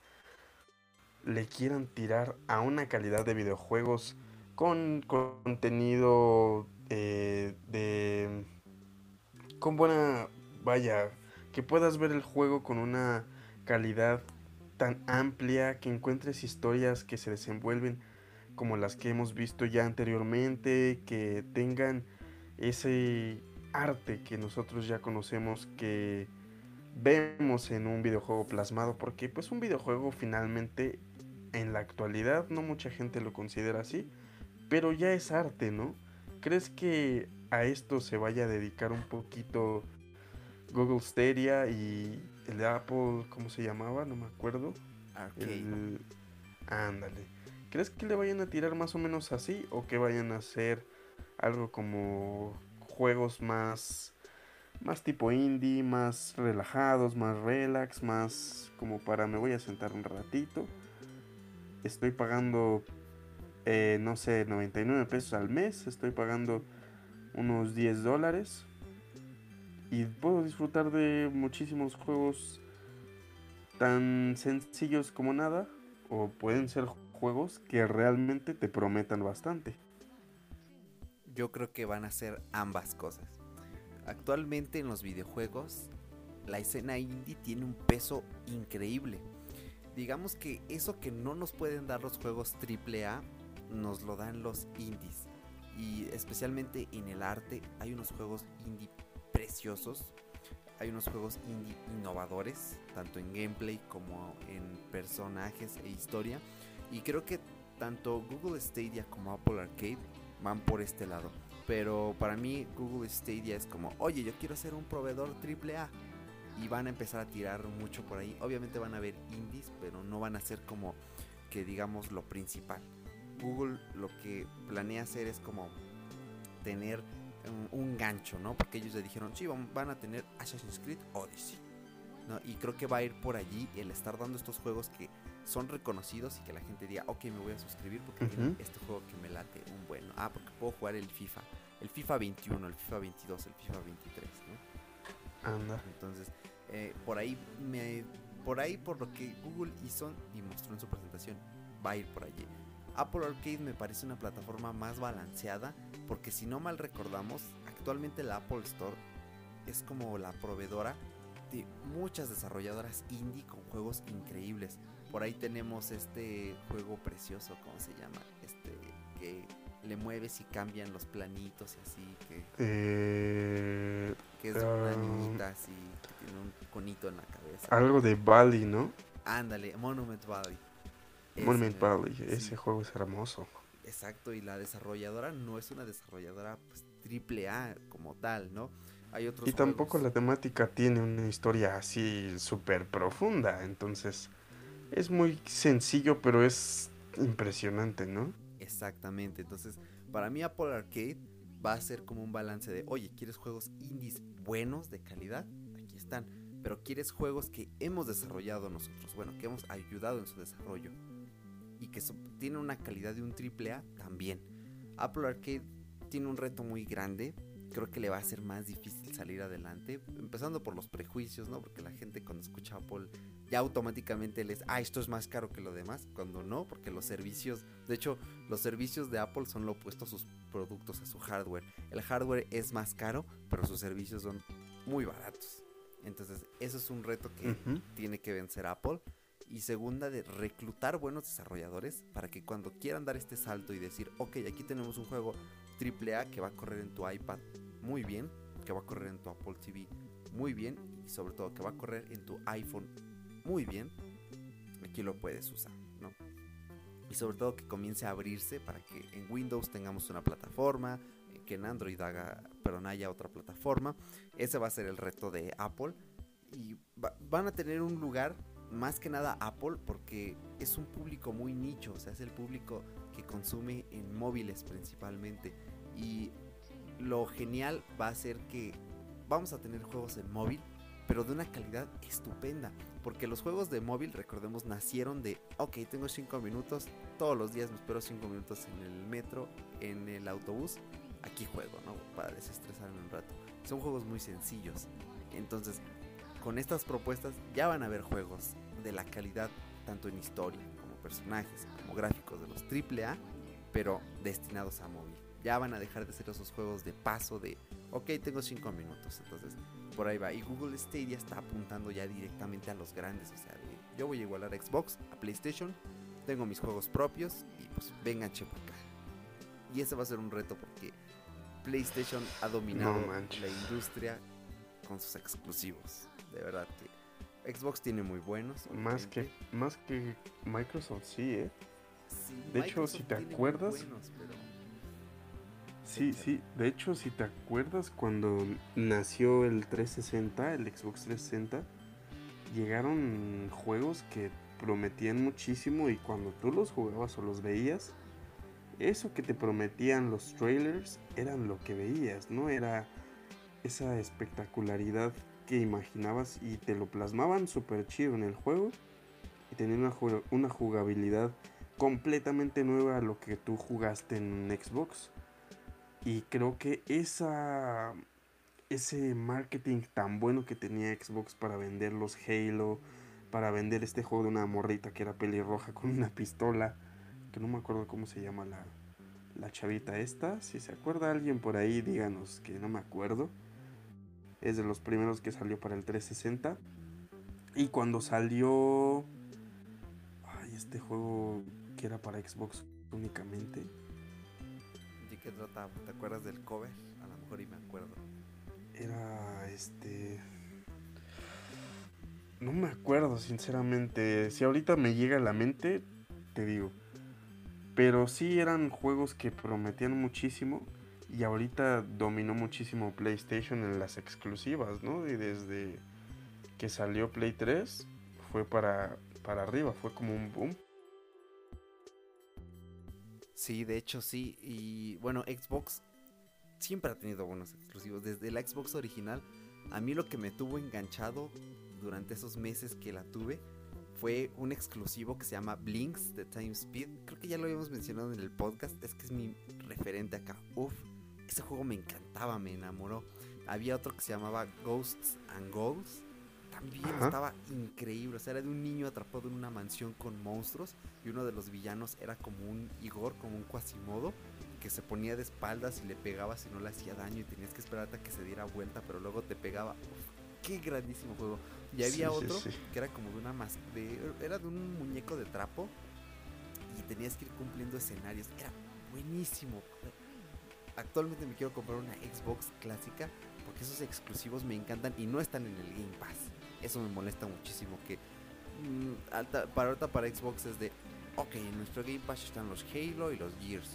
le quieran tirar a una calidad de videojuegos con contenido eh, de con buena vaya que puedas ver el juego con una calidad tan amplia que encuentres historias que se desenvuelven como las que hemos visto ya anteriormente que tengan ese arte que nosotros ya conocemos que vemos en un videojuego plasmado porque pues un videojuego finalmente en la actualidad no mucha gente lo considera así pero ya es arte, ¿no? ¿Crees que a esto se vaya a dedicar un poquito Google Stadia y el de Apple, ¿cómo se llamaba? No me acuerdo. Arcade. El... Ándale. ¿Crees que le vayan a tirar más o menos así o que vayan a hacer algo como juegos más más tipo indie, más relajados, más relax, más como para me voy a sentar un ratito. Estoy pagando eh, no sé, 99 pesos al mes, estoy pagando unos 10 dólares y puedo disfrutar de muchísimos juegos tan sencillos como nada o pueden ser juegos que realmente te prometan bastante. Yo creo que van a ser ambas cosas. Actualmente en los videojuegos la escena indie tiene un peso increíble. Digamos que eso que no nos pueden dar los juegos AAA nos lo dan los indies. Y especialmente en el arte hay unos juegos indie preciosos. Hay unos juegos indie innovadores, tanto en gameplay como en personajes e historia. Y creo que tanto Google Stadia como Apple Arcade van por este lado. Pero para mí Google Stadia es como, oye, yo quiero ser un proveedor AAA. Y van a empezar a tirar mucho por ahí. Obviamente van a haber indies, pero no van a ser como que digamos lo principal. Google lo que planea hacer es como tener un, un gancho, ¿no? Porque ellos le dijeron, sí, van, van a tener Assassin's Creed Odyssey. ¿no? Y creo que va a ir por allí el estar dando estos juegos que son reconocidos y que la gente diga, ok, me voy a suscribir porque tiene Ujú. este juego que me late un bueno. Ah, porque puedo jugar el FIFA, el FIFA 21, el FIFA 22, el FIFA 23, ¿no? Anda. Entonces, eh, por ahí me por ahí por lo que Google hizo y mostró en su presentación, va a ir por allí. Apple Arcade me parece una plataforma más balanceada porque si no mal recordamos, actualmente la Apple Store es como la proveedora de muchas desarrolladoras indie con juegos increíbles. Por ahí tenemos este juego precioso, ¿cómo se llama? Este que le mueves y cambian los planitos y así, que, Eh, que es una Ah. niñita así, que tiene un conito en la cabeza. algo de Bali, ¿no? Ándale, Monument Valley. Ese Monument mero, Valley. sí. Ese juego es hermoso. Exacto, y la desarrolladora no es una desarrolladora pues triple A como tal, ¿no? Hay otros Y tampoco la temática tiene una historia así súper profunda. Entonces, es muy sencillo, pero es impresionante, ¿no? Exactamente, entonces para mí Apple Arcade va a ser como un balance de, oye, ¿quieres juegos indies buenos de calidad? Aquí están. Pero ¿quieres juegos que hemos desarrollado nosotros? Bueno, que hemos ayudado en su desarrollo. Y que so- tienen una calidad de un triple A también. Apple Arcade tiene un reto muy grande. Creo que le va a ser más difícil salir adelante. Empezando por los prejuicios, ¿no? Porque la gente cuando escucha Apple ya automáticamente les, ah, esto es más caro que lo demás. Cuando no, porque los servicios, de hecho, los servicios de Apple son lo opuesto a sus productos, a su hardware. El hardware es más caro, pero sus servicios son muy baratos. Entonces, eso es un reto que tiene que vencer Apple. Y segunda, de reclutar buenos desarrolladores para que cuando quieran dar este salto y decir, ok, aquí tenemos un juego AAA que va a correr en tu iPad muy bien, que va a correr en tu Apple TV muy bien y sobre todo que va a correr en tu iPhone muy bien, aquí lo puedes usar, ¿no? Y sobre todo que comience a abrirse para que en Windows tengamos una plataforma, que en Android haga, pero no haya otra plataforma. Ese va a ser el reto de Apple. Y va- van a tener un lugar, más que nada Apple, porque es un público muy nicho, o sea, es el público que consume en móviles principalmente. Y lo genial va a ser que vamos a tener juegos en móvil, pero de una calidad estupenda. Porque los juegos de móvil, recordemos, nacieron de, ok, tengo 5 minutos, todos los días me espero 5 minutos en el metro, en el autobús, aquí juego, ¿no? Para desestresarme un rato. Son juegos muy sencillos. Entonces, con estas propuestas ya van a haber juegos de la calidad, tanto en historia, como personajes, como gráficos de los AAA, pero destinados a móvil. Ya van a dejar de ser esos juegos de paso de, ok, tengo 5 minutos, entonces por ahí va. Y Google Stadia está apuntando ya directamente a los grandes. O sea, yo voy a igualar a Xbox, a PlayStation, tengo mis juegos propios y pues vengan che acá. Y ese va a ser un reto porque PlayStation ha dominado No la industria con sus exclusivos. De verdad que Xbox tiene muy buenos. Más que, más que Microsoft, sí, ¿eh? Sí, de hecho, si Microsoft te acuerdas- buenos, pero- Sí, sí. De hecho, si te acuerdas cuando nació el 360, el Xbox 360, llegaron juegos que prometían muchísimo y cuando tú los jugabas o los veías, eso que te prometían los trailers eran lo que veías, ¿no? Era esa espectacularidad que imaginabas y te lo plasmaban súper chido en el juego y tenían una, una jugabilidad completamente nueva a lo que tú jugaste en Xbox. Y creo que esa ese marketing tan bueno que tenía Xbox para vender los Halo, para vender este juego de una morrita que era pelirroja con una pistola, que no me acuerdo cómo se llama la, la chavita esta. Si se acuerda alguien por ahí, díganos que no me acuerdo. Es de los primeros que salió para el 360. Y cuando salió... Ay, este juego que era para Xbox únicamente. ¿Te acuerdas del cover? A lo mejor y me acuerdo. Era este. No me acuerdo, sinceramente. Si ahorita me llega a la mente, te digo. Pero sí eran juegos que prometían muchísimo. Y ahorita dominó muchísimo PlayStation en las exclusivas, ¿no? Y desde que salió Play 3 fue para, para arriba, fue como un boom. Sí, de hecho sí. Y bueno, Xbox siempre ha tenido buenos exclusivos. Desde la Xbox original, a mí lo que me tuvo enganchado durante esos meses que la tuve fue un exclusivo que se llama Blinks de Time Speed. Creo que ya lo habíamos mencionado en el podcast. Es que es mi referente acá. Uf, ese juego me encantaba, me enamoró. Había otro que se llamaba Ghosts and Ghosts. También Ajá. estaba increíble. O sea, era de un niño atrapado en una mansión con monstruos. Y uno de los villanos era como un Igor, como un Quasimodo. Que se ponía de espaldas y le pegaba si no le hacía daño. Y tenías que esperar hasta que se diera vuelta, pero luego te pegaba. Uf, qué grandísimo juego. Y había Sí, otro sí. que era como de una mas de, era de un muñeco de trapo y tenías que ir cumpliendo escenarios. Era buenísimo. Actualmente me quiero comprar una Xbox clásica porque esos exclusivos me encantan y no están en el Game Pass. Eso me molesta muchísimo que mm, alta- para ahorita para Xbox es de, ok, en nuestro Game Pass están los Halo y los Gears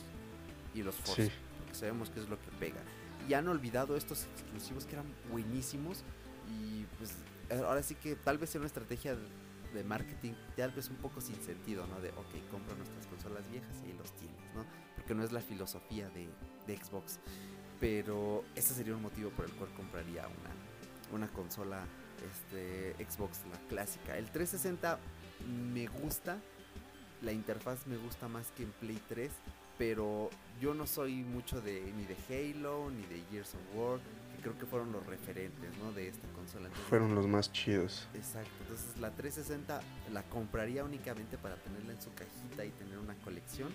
y los Forza, Sí. porque sabemos que es lo que pega. Y han olvidado estos exclusivos que eran buenísimos y pues ahora sí que tal vez sea una estrategia de- de marketing tal vez un poco sin sentido, ¿no? De, ok, compra nuestras consolas viejas y ahí los tienes, ¿no? Porque no es la filosofía de, de Xbox. Pero ese sería un motivo por el cual compraría una, una consola este, Xbox, la clásica. El 360 me gusta, la interfaz me gusta más que en Play 3, pero yo no soy mucho de ni de Halo ni de Gears of War, que creo que fueron los referentes, ¿no? De esta consola. Entonces, Fueron los más chidos. Exacto, entonces la 360 la compraría únicamente para tenerla en su cajita y tener una colección,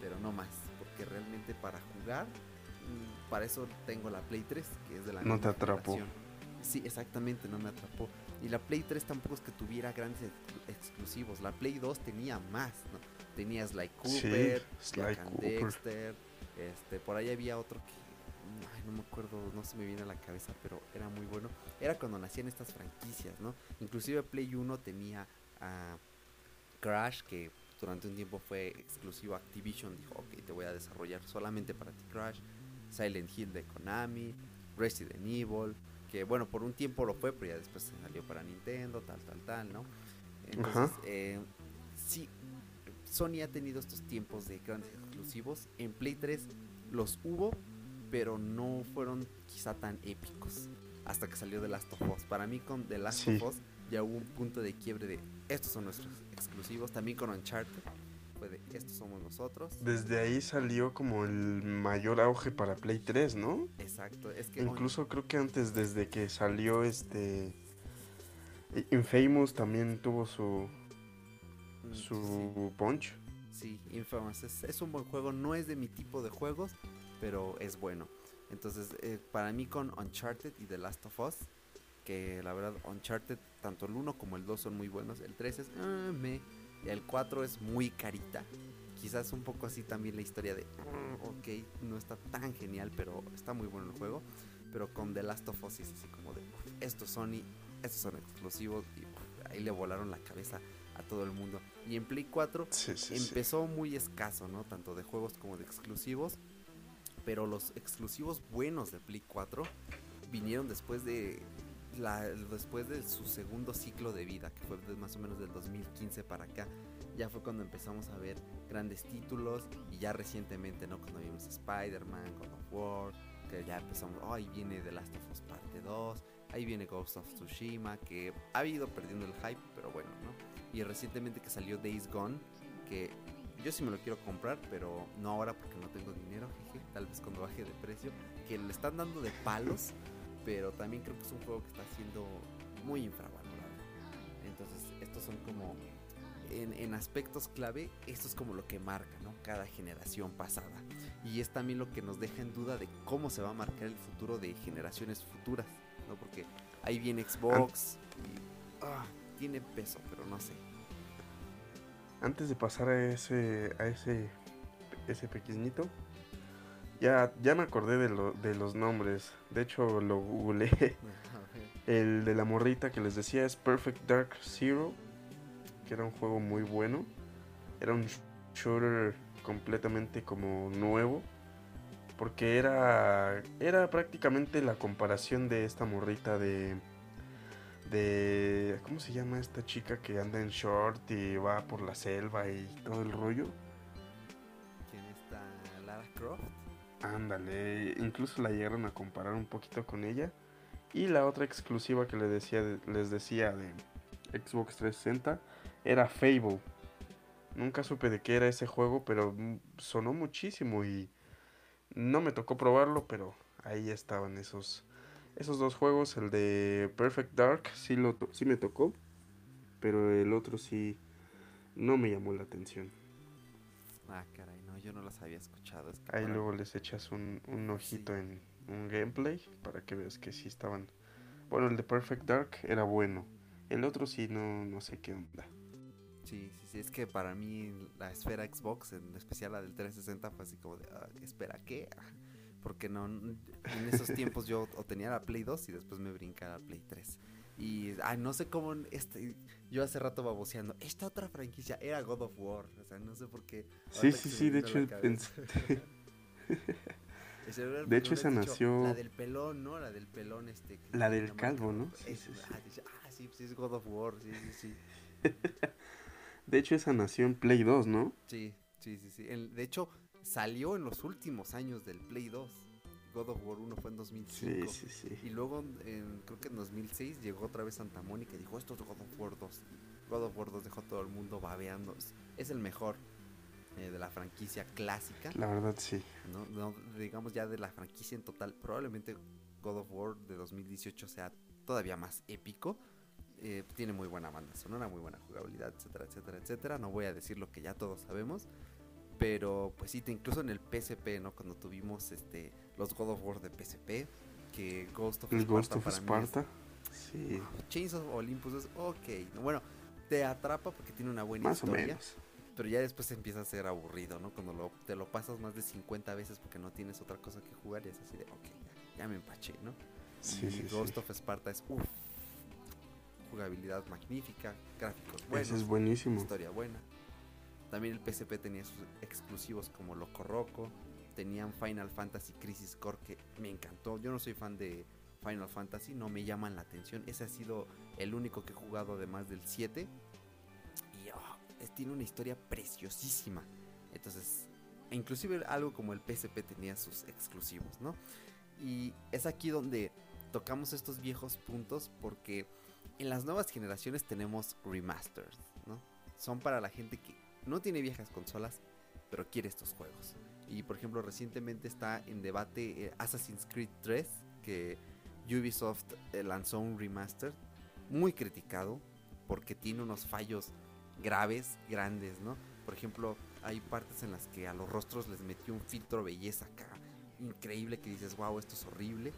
pero no más, porque realmente para jugar, mm, para eso tengo la Play 3, que es de la No te atrapó. generación. Sí, exactamente, no me atrapó. Y la Play 3 tampoco es que tuviera grandes ex- exclusivos, la Play 2 tenía más, ¿no? Tenía Sly Cooper, Sly Cooper. Dexter, este, por ahí había otro que, ay, no me acuerdo, no se me viene a la cabeza, pero era muy bueno. Era cuando nacían estas franquicias, ¿no? Inclusive Play 1 tenía a Crash, que durante un tiempo fue exclusivo a Activision, dijo, ok, te voy a desarrollar solamente para ti Crash, Silent Hill de Konami, Resident Evil, que bueno, por un tiempo lo fue, pero ya después se salió para Nintendo, tal, tal, tal, ¿no? Entonces, eh, sí, Sony ha tenido estos tiempos de grandes exclusivos. En Play 3 los hubo, pero no fueron quizá tan épicos. Hasta que salió The Last of Us. Para mí con The Last Sí. of Us ya hubo un punto de quiebre de estos son nuestros exclusivos. También con Uncharted fue de estos somos nosotros. Desde ahí salió como el mayor auge para Play 3, ¿no? Exacto, es que Incluso creo que antes, desde que salió este. Infamous también tuvo su, Mm, sí, su punch. Sí, Infamous es, es un buen juego, no es de mi tipo de juegos, pero es bueno. Entonces, eh, para mí con Uncharted y The Last of Us, que la verdad Uncharted, tanto el 1 como el 2 son muy buenos, el 3 es ah, me, el 4 es muy carita. Quizás un poco así también la historia de, ah, ok, no está tan genial, pero está muy bueno el juego. Pero con The Last of Us es así como de, "Uf, estos Sony, estos son exclusivos, y uf, ahí le volaron la cabeza a todo el mundo. Y en Play 4 Sí, sí, sí. empezó muy escaso, ¿no? Tanto de juegos como de exclusivos. Pero los exclusivos buenos de Play 4 vinieron después de después de su segundo ciclo de vida, que fue más o menos del 2015 para acá. Ya fue cuando empezamos a ver grandes títulos y ya recientemente, ¿no? Cuando vimos Spider-Man, God of War, que ya empezamos, oh, ahí viene The Last of Us parte 2, ahí viene Ghost of Tsushima, que ha ido perdiendo el hype, pero bueno, ¿no? Y recientemente que salió Days Gone, que yo sí me lo quiero comprar, pero no ahora porque no tengo dinero, jeje, tal vez cuando baje de precio, que le están dando de palos, pero también creo que es un juego que está siendo muy infravalorado. Entonces, estos son como, en, en aspectos clave, esto es como lo que marca, ¿no? Cada generación pasada. Y es también lo que nos deja en duda de cómo se va a marcar el futuro de generaciones futuras, ¿no? Porque ahí viene Xbox y ah, tiene peso, pero no sé. Antes de pasar a ese, a ese, ese pequeñito, ya, ya me acordé de, lo- de los nombres. De hecho, lo googleé. El de la morrita que les decía es Perfect Dark Zero, que era un juego muy bueno. Era un shooter completamente como nuevo, porque era, era prácticamente la comparación de esta morrita de, de... ¿Cómo se llama esta chica que anda en short y va por la selva y todo el rollo? ¿Quién está? Lara Croft. Ándale, incluso la llegaron a comparar un poquito con ella. Y la otra exclusiva que les decía, les decía de Xbox 360 era Fable. Nunca supe de qué era ese juego, pero sonó muchísimo y no me tocó probarlo, pero ahí estaban esos, esos dos juegos. El de Perfect Dark sí, lo, sí me tocó, pero el otro sí no me llamó la atención. Ah, caray, yo no las había escuchado. es que Ahí para- luego les echas un, un ojito en un gameplay para que veas que sí estaban. Bueno, el de Perfect Dark era bueno. El otro sí no, no sé qué onda. Sí, sí, sí, es que para mí la esfera Xbox, en especial la del 360, fue así como de, "Ah, espera, ¿qué? Porque no, en esos tiempos yo o tenía la Play 2 y después me brincaba la Play 3. Y, ay, no sé cómo, este, yo hace rato baboseando, esta otra franquicia era God of War, o sea, no sé por qué. Sí, sí, sí, de hecho, pensé- De hecho, esa nació- La del pelón, ¿no? La del pelón, este. La del calvo. ¿no? Sí, Eso, sí, sí. Ah, dice, ah, sí, pues es God of War, sí, sí, sí. De hecho, esa nació en Play 2, ¿no? Sí, sí, sí, sí. El- de hecho, salió en los últimos años del Play 2. God of War 1 fue en 2005. Sí, sí, sí. Y luego, en- creo que en 2006, llegó otra vez Santa Mónica y dijo, esto es God of War 2. God of War 2 dejó a todo el mundo babeando. Es- el mejor eh, de la franquicia clásica. La verdad, sí. ¿no? No, digamos ya de la franquicia en total, probablemente God of War de 2018 sea todavía más épico. Eh, tiene muy buena banda sonora, muy buena jugabilidad, etcétera, etcétera, etcétera. No voy a decir lo que ya todos sabemos. Pero pues sí, incluso en el PSP, ¿no? Cuando tuvimos este los God of War de PSP, que Ghost of El Sparta Ghost of para mí es- Sparta. Sí, Chains of Olympus es ok. Bueno, te atrapa porque tiene una buena más o historia. menos. Pero ya después empieza a ser aburrido, ¿no? Cuando lo, te lo pasas más de 50 veces porque no tienes otra cosa que jugar y es así de, ok, ya, ya me empaché, ¿no? Sí, y sí, Ghost sí. of Sparta es, uff, jugabilidad magnífica, gráficos buenos, Ese es buenísimo. historia buena. También el PSP tenía sus exclusivos como Loco Roco, tenían Final Fantasy Crisis Core que me encantó. Yo no soy fan de Final Fantasy, no me llaman la atención. Ese ha sido el único que he jugado además del 7. Y oh, tiene una historia preciosísima. Entonces, e inclusive algo como el PSP tenía sus exclusivos, ¿no? Y es aquí donde tocamos estos viejos puntos porque en las nuevas generaciones tenemos remasters, ¿no? Son para la gente que no tiene viejas consolas, pero quiere estos juegos. Y por ejemplo, recientemente está en debate eh, Assassin's Creed 3, que Ubisoft eh, lanzó un remaster muy criticado porque tiene unos fallos graves, grandes, ¿no? Por ejemplo, hay partes en las que a los rostros les metió un filtro belleza acá increíble que dices, wow, esto es horrible.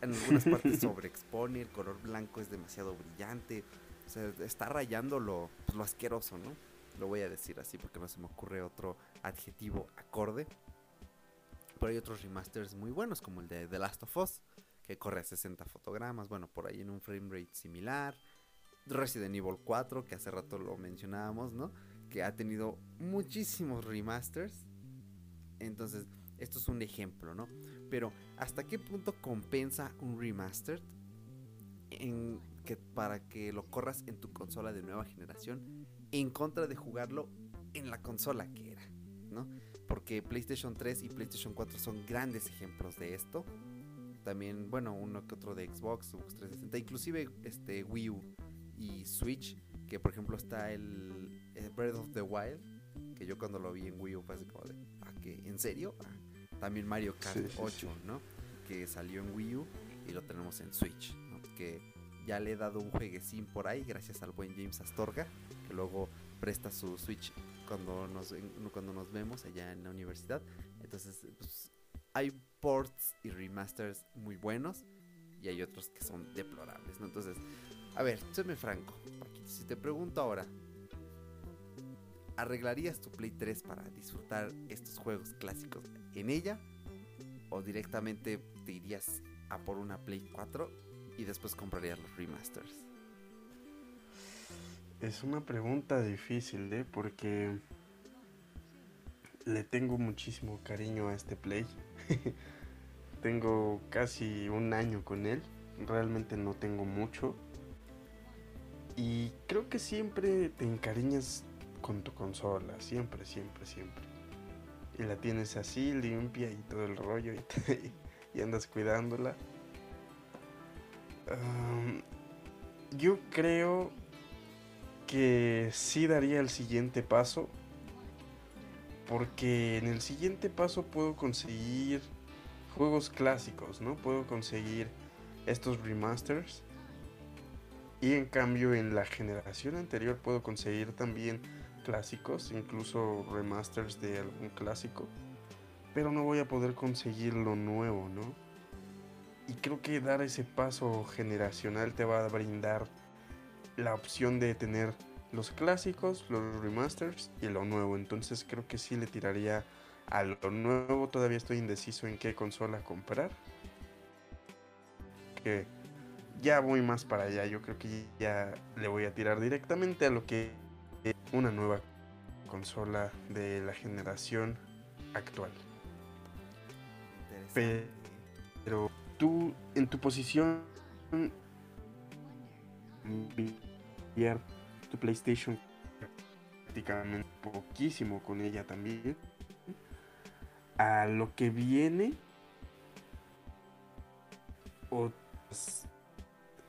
En algunas partes sobreexpone, el color blanco es demasiado brillante. O sea, está rayando lo, pues, lo asqueroso, ¿no? Lo voy a decir así porque no se me ocurre otro adjetivo acorde. Pero hay otros remasters muy buenos, como el de The Last of Us, que corre a 60 fotogramas, bueno, por ahí en un frame rate similar. Resident Evil 4, que hace rato lo mencionábamos, ¿no? Que ha tenido muchísimos remasters. Entonces, esto es un ejemplo, ¿no? Pero, ¿hasta qué punto compensa un remastered en que para que lo corras en tu consola de nueva generación en contra de jugarlo en la consola ¿no? Porque PlayStation 3 y PlayStation 4 son grandes ejemplos de esto. También, bueno, uno que otro de Xbox, Xbox 360, inclusive este Wii U y Switch, que por ejemplo está el, el Breath of the Wild, que yo cuando lo vi en Wii U fue así como de, ¿ah, qué? ¿En serio? Ah, también Mario Kart Sí, sí, 8, sí. ¿no? Que salió en Wii U y lo tenemos en Switch, ¿no? Que ya le he dado un jueguecín por ahí gracias al buen James Astorga, que luego presta su Switch cuando nos, cuando nos vemos allá en la universidad. Entonces, pues, hay ports y remasters muy buenos y hay otros que son deplorables, ¿no? Entonces, a ver, séme franco, si te pregunto ahora, ¿arreglarías tu Play 3 para disfrutar estos juegos clásicos en ella? ¿O directamente te irías a por una Play 4 y después comprarías los remasters? Es una pregunta difícil, ¿eh? Porque le tengo muchísimo cariño a este Play. tengo casi un año con él. Realmente no tengo mucho. Y creo que siempre te encariñas con tu consola. Siempre, siempre, siempre. Y la tienes así, limpia y todo el rollo. Y, andas cuidándola. Yo creo que sí daría el siguiente paso. Porque en el siguiente paso puedo conseguir juegos clásicos, ¿no? Puedo conseguir estos remasters. Y en cambio en la generación anterior puedo conseguir también clásicos, incluso remasters de algún clásico. Pero no voy a poder conseguir lo nuevo, ¿no? Y creo que dar ese paso generacional te va a brindar la opción de tener los clásicos, los remasters y lo nuevo. Entonces creo que sí le tiraría a lo nuevo. Todavía estoy indeciso en qué consola comprar. Que ya voy más para allá. Yo creo que ya le voy a tirar directamente a lo que es una nueva consola de la generación actual. Pero tú, en tu posición, enviar tu PlayStation prácticamente poquísimo con ella también. A lo que viene, o es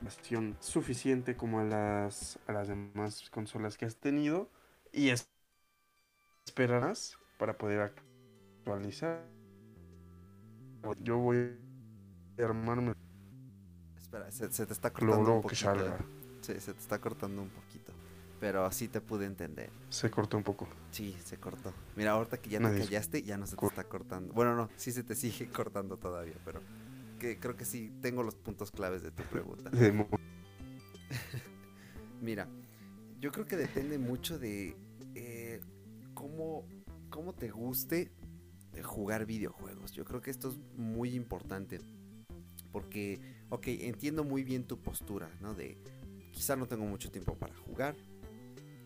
versión suficiente como a las, a las demás consolas que has tenido y es- esperarás para poder actualizar. Yo voy a armarme Espera, se, se te está cortando un que salga. Sí, se te está cortando un poquito. Pero sí te pude entender. Se cortó un poco. Sí, se cortó. Mira, ahorita que ya te Una dis- callaste, ya no se te está cortando. Bueno, no, sí se te sigue cortando todavía, pero que creo que sí tengo los puntos claves de tu pregunta. Mira, yo creo que depende mucho de eh, cómo, cómo te guste eh, jugar videojuegos. Yo creo que esto es muy importante. Porque, ok, entiendo muy bien tu postura, ¿no? De quizá no tengo mucho tiempo para jugar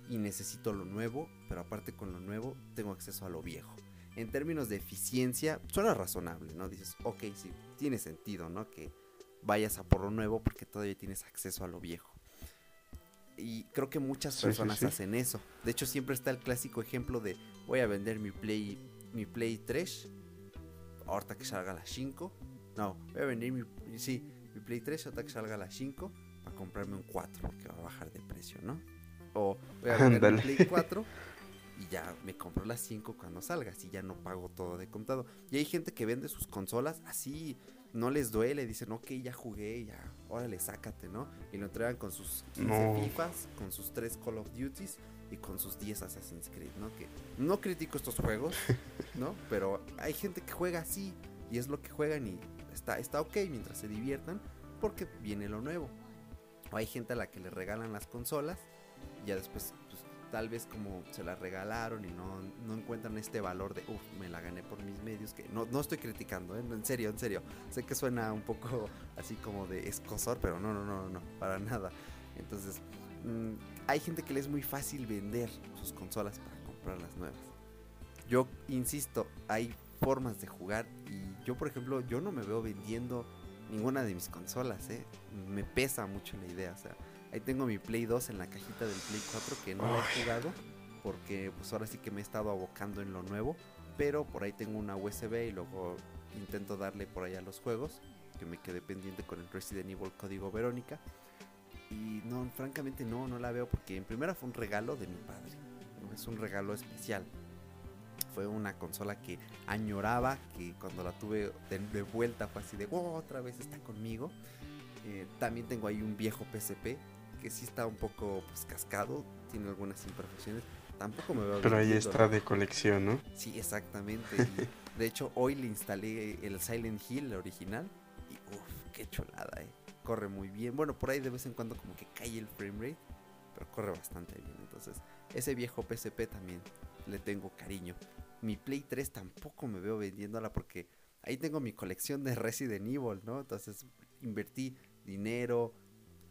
y necesito lo nuevo, pero aparte con lo nuevo tengo acceso a lo viejo. En términos de eficiencia, suena razonable, ¿no? Dices, ok, sí, tiene sentido, ¿no? Que vayas a por lo nuevo porque todavía tienes acceso a lo viejo. Y creo que muchas Sí, sí, personas sí. hacen eso. De hecho, siempre está el clásico ejemplo de voy a vender mi Play, mi Play 3 ahorita que salga la 5. No, voy a vender mi, sí, mi Play 3 ahorita que salga la 5 para comprarme un 4 porque va a bajar de precio, ¿no? O voy a mi Ándale. Play 4 y ya me compro la 5 cuando salga, así ya no pago todo de contado. Y hay gente que vende sus consolas así, no les duele, dicen, ok, ya jugué, ya, órale, sácate, ¿no? Y lo entregan con sus 15 No. FIFAs, con sus 3 Call of Duties y con sus 10 Assassin's Creed, ¿no? Que no critico estos juegos, ¿no? Pero hay gente que juega así y es lo que juegan y está, está ok mientras se diviertan porque viene lo nuevo. O hay gente a la que le regalan las consolas y ya después, pues, tal vez como se las regalaron y no, no encuentran este valor de, uff, me la gané por mis medios, que no, no estoy criticando, ¿eh? en serio, en serio. Sé que suena un poco así como de escosor, pero no, no, no, no, para nada. Entonces, mm, hay gente que le es muy fácil vender sus consolas para comprar las nuevas. Yo insisto, hay formas de jugar y yo, por ejemplo, yo no me veo vendiendo ninguna de mis consolas, ¿eh? Me pesa mucho la idea, o sea, ahí tengo mi Play 2 en la cajita del Play 4 que no la he jugado porque pues ahora sí que me he estado abocando en lo nuevo, pero por ahí tengo una USB y luego intento darle por ahí a los juegos, que me quedé pendiente con el Resident Evil Código Verónica. Y no, francamente no, no la veo porque en primera fue un regalo de mi padre, ¿no? es un regalo especial. Fue una consola que añoraba, que cuando la tuve de, de vuelta fue así de, "Wow, otra vez está conmigo. Eh, también tengo ahí un viejo PSP que sí está un poco pues, cascado, tiene algunas imperfecciones. Tampoco me veo Pero ahí vendiéndolo. está de colección, ¿no? Sí, exactamente. de hecho, hoy le instalé el Silent Hill, original. Y uff, qué chulada, eh. Corre muy bien. Bueno, por ahí de vez en cuando como que cae el frame rate. Pero corre bastante bien. Entonces, ese viejo PSP también le tengo cariño. Mi Play 3 tampoco me veo vendiéndola porque ahí tengo mi colección de Resident Evil, ¿no? Entonces, invertí dinero,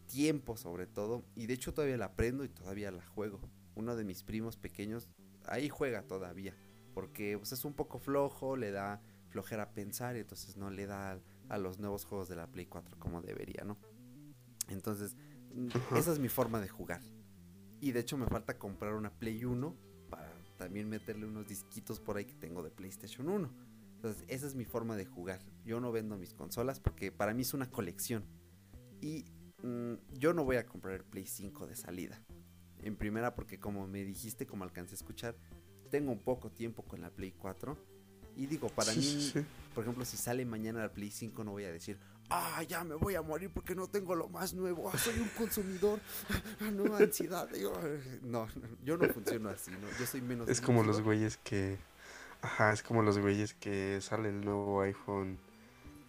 tiempo sobre todo. Y de hecho todavía la aprendo y todavía la juego. Uno de mis primos pequeños ahí juega todavía. Porque pues, es un poco flojo, le da flojera pensar y entonces no le da a los nuevos juegos de la Play 4 como debería, ¿no? Entonces, mm, esa es mi forma de jugar. Y de hecho me falta comprar una Play 1 para también meterle unos disquitos por ahí que tengo de PlayStation 1. Entonces, esa es mi forma de jugar. Yo no vendo mis consolas porque para mí es una colección. Y mm, yo no voy a comprar el Play 5 de salida. En primera porque como me dijiste, como alcancé a escuchar, tengo un poco tiempo con la Play 4. Y digo, para mí, por ejemplo, si sale mañana la Play 5 no voy a decir, ah, ya me voy a morir porque no tengo lo más nuevo, ah, soy un consumidor, ah, no, ansiedad. Yo, no, yo no funciono así, ¿no? Yo soy menos... Es como los güeyes que. Ajá, es como los güeyes que sale el nuevo iPhone.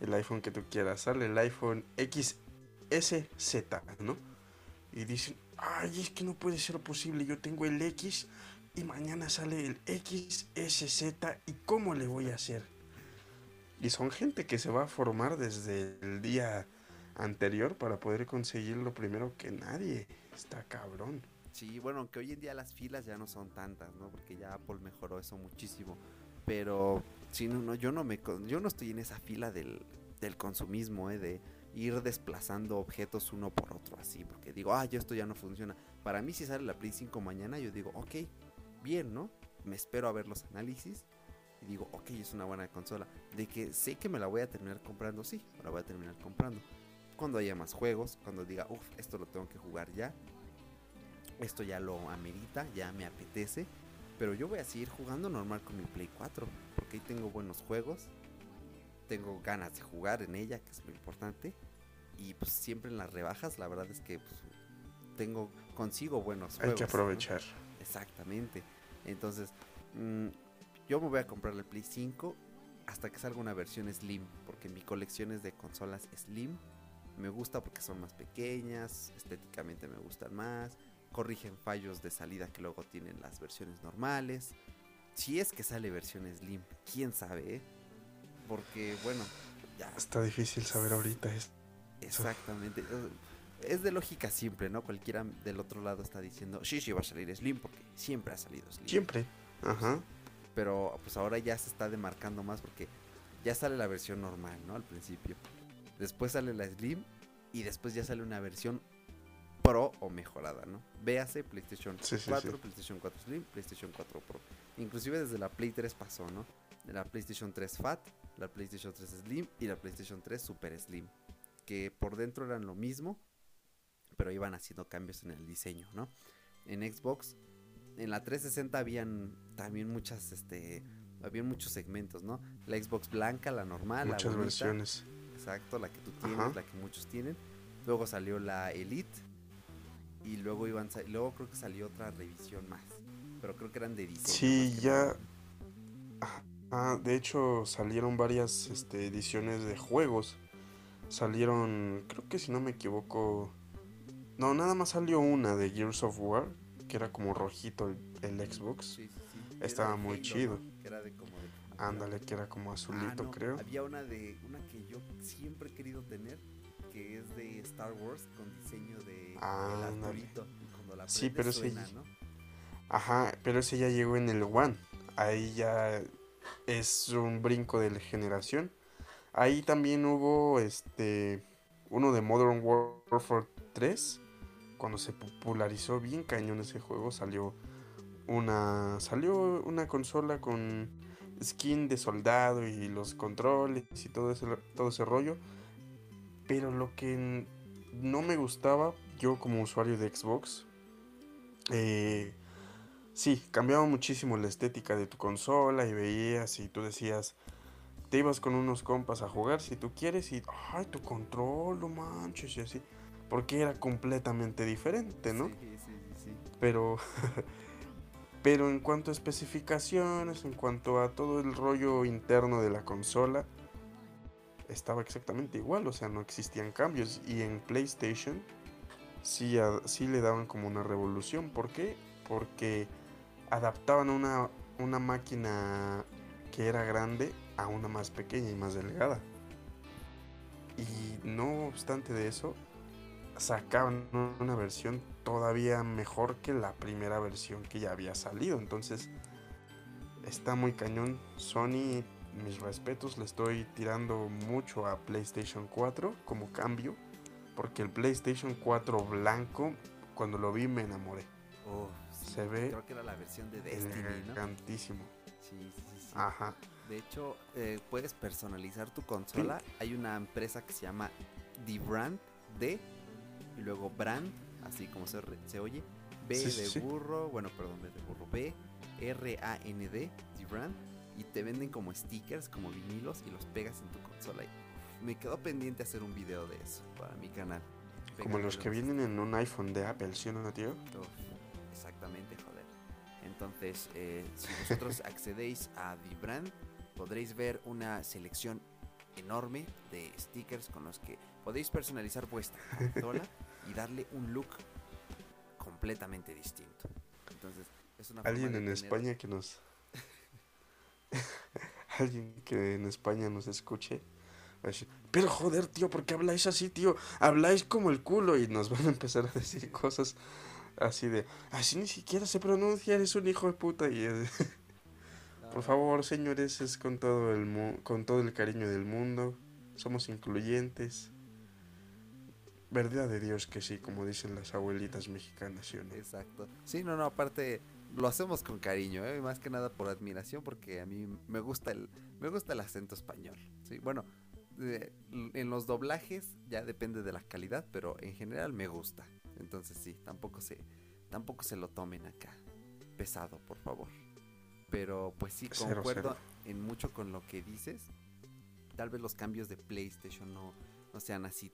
El iPhone que tú quieras. Sale el iPhone XSZ, ¿no? y dicen, ay, es que no puede ser posible, yo tengo el X y mañana sale el XSZ y cómo le voy a hacer. Y son gente que se va a formar desde el día anterior para poder conseguirlo primero que nadie. Está cabrón. Sí, bueno, aunque hoy en día las filas ya no son tantas, ¿no? Porque ya Apple mejoró eso muchísimo. Pero sí, no, no, yo no me yo no estoy en esa fila del, del consumismo, ¿eh? De ir desplazando objetos uno por otro así, porque digo, ah, ya esto ya no funciona. Para mí si sale la Play 5 mañana, yo digo, ok, bien, ¿no? Me espero a ver los análisis y digo, ok, es una buena consola. De que sé que me la voy a terminar comprando, sí, me la voy a terminar comprando. Cuando haya más juegos, cuando diga, uff, esto lo tengo que jugar ya. Esto ya lo amerita, ya me apetece. Pero yo voy a seguir jugando normal con mi Play 4. Porque ahí tengo buenos juegos. Tengo ganas de jugar en ella, que es lo importante. Y pues siempre en las rebajas, la verdad es que pues, tengo, consigo buenos Hay juegos. que ¿no? aprovechar. Exactamente. Entonces, mm, yo me voy a comprar el Play 5 hasta que salga una versión Slim, porque mi colección es de consolas Slim. Me gusta porque son más pequeñas, estéticamente me gustan más, corrigen fallos de salida que luego tienen las versiones normales. Si es que sale versión Slim, quién sabe, ¿eh? Porque, bueno, ya Está difícil saber ahorita. Es... Exactamente. Es de lógica simple, ¿no? Cualquiera del otro lado está diciendo, sí, sí va a salir Slim porque siempre ha salido Slim. Siempre. Ajá. Pero pues ahora ya se está demarcando más porque ya sale la versión normal, ¿no? Al principio. Después sale la Slim y después ya sale una versión Pro o mejorada, ¿no? Véase PlayStation Sí, sí, 4, sí. PlayStation 4 Slim, PlayStation 4 Pro. Inclusive desde la Play 3 pasó, ¿no? De la PlayStation 3 Fat, la PlayStation 3 Slim y la PlayStation 3 Super Slim. Que por dentro eran lo mismo, pero iban haciendo cambios en el diseño, ¿no? En Xbox, en la 360 habían también muchas, este, habían muchos segmentos, ¿no? La Xbox blanca, la normal, la Muchas bonita, versiones. Exacto, la que tú tienes, Ajá. la que muchos tienen. Luego salió la Elite. Y luego iban luego creo que salió otra revisión más. Pero creo que eran de diseño. Sí, ya. Ah, de hecho salieron varias este, ediciones de juegos. Salieron, creo que si no me equivoco. No, nada más salió una de Gears of War, que era como rojito el, el Xbox. Sí, sí. Estaba muy Halo, chido. ¿no? Que era de como de- Ándale, que era como Ah, azulito, no, creo. Había una de una que yo siempre he querido tener, que es de Star Wars con diseño de el. Arturito. Y cuando la Sí, pero ese suena, ya- ¿no? Ajá, pero ese ya llegó en el One. Ahí ya es un brinco de la generación. Ahí también hubo este uno de Modern Warfare 3. Cuando se popularizó bien cañón ese juego, salió una salió una consola con skin de soldado y los controles y todo ese todo ese rollo. Pero lo que no me gustaba yo como usuario de Xbox eh, Sí, cambiaba muchísimo la estética de tu consola y veías y tú decías, te ibas con unos compas a jugar si tú quieres y, ay, tu control, no manches y así, porque era completamente diferente, ¿no? Sí, sí, sí, sí. Pero, pero en cuanto a especificaciones, en cuanto a todo el rollo interno de la consola, estaba exactamente igual, o sea, no existían cambios. Y en PlayStation sí, a- sí le daban como una revolución. ¿Por qué? Porque adaptaban una, una máquina que era grande a una más pequeña y más delgada. Y no obstante de eso, sacaban una versión todavía mejor que la primera versión que ya había salido. Entonces, está muy cañón. Sony, mis respetos, le estoy tirando mucho a PlayStation 4 como cambio. Porque el PlayStation 4 blanco, cuando lo vi, me enamoré. Oh, sí, Se ve Creo que era la versión de Destiny, ¿no? Elegantísimo. Sí, sí, sí, sí. Ajá. De hecho, eh, puedes personalizar tu consola. Hay una empresa que se llama The Brand D y luego Brand, así como se, re- se oye. B Sí, de sí. burro, bueno, perdón, B de burro. B, R, A, N, D, The Brand. Y te venden como stickers, como vinilos y los pegas en tu consola. Y me quedó pendiente hacer un video de eso para mi canal. Como los que los vienen en un iPhone de Apple, ¿sí o no, tío? Uf, exactamente, joder. Entonces, eh, si vosotros accedéis a Brand, podréis ver una selección enorme de stickers con los que podéis personalizar vuestra consola y darle un look completamente distinto. Entonces, es una Alguien en tener- España que nos... Alguien que en España nos escuche. va a decir, Pero joder, tío, ¿por qué habláis así, tío? Habláis como el culo y nos van a empezar a decir cosas así de... Así ni siquiera se pronuncia, eres un hijo de puta. Y es- Por favor, señores, es con todo el mu- con todo el cariño del mundo. Somos incluyentes. Verdad de Dios que sí, como dicen las abuelitas mexicanas, ¿sí o no? Exacto. Sí, no, no, aparte lo hacemos con cariño, ¿eh? más que nada por admiración, porque a mí me gusta el, me gusta el acento español. Sí, bueno, eh, en los doblajes ya depende de la calidad, pero en general me gusta. Entonces sí, tampoco se, tampoco se lo tomen acá pesado, por favor. Pero pues sí, Cero, concuerdo cero. en mucho con lo que dices. Tal vez los cambios de PlayStation no, no sean así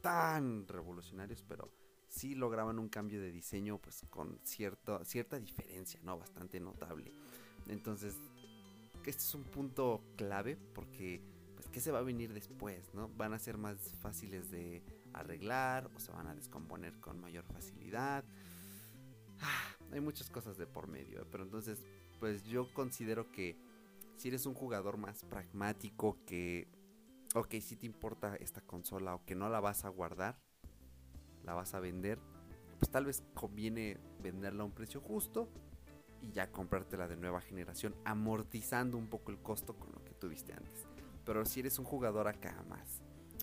tan revolucionarios, pero sí lograban un cambio de diseño pues con cierto, cierta diferencia, ¿no? Bastante notable. Entonces, este es un punto clave porque pues qué se va a venir después, ¿no? Van a ser más fáciles de arreglar o se van a descomponer con mayor facilidad. Ah, hay muchas cosas de por medio, ¿eh? pero entonces pues yo considero que si eres un jugador más pragmático que ok, si te importa esta consola o que no la vas a guardar, la vas a vender, pues tal vez conviene venderla a un precio justo y ya comprártela de nueva generación, amortizando un poco el costo con lo que tuviste antes. Pero si eres un jugador acá más,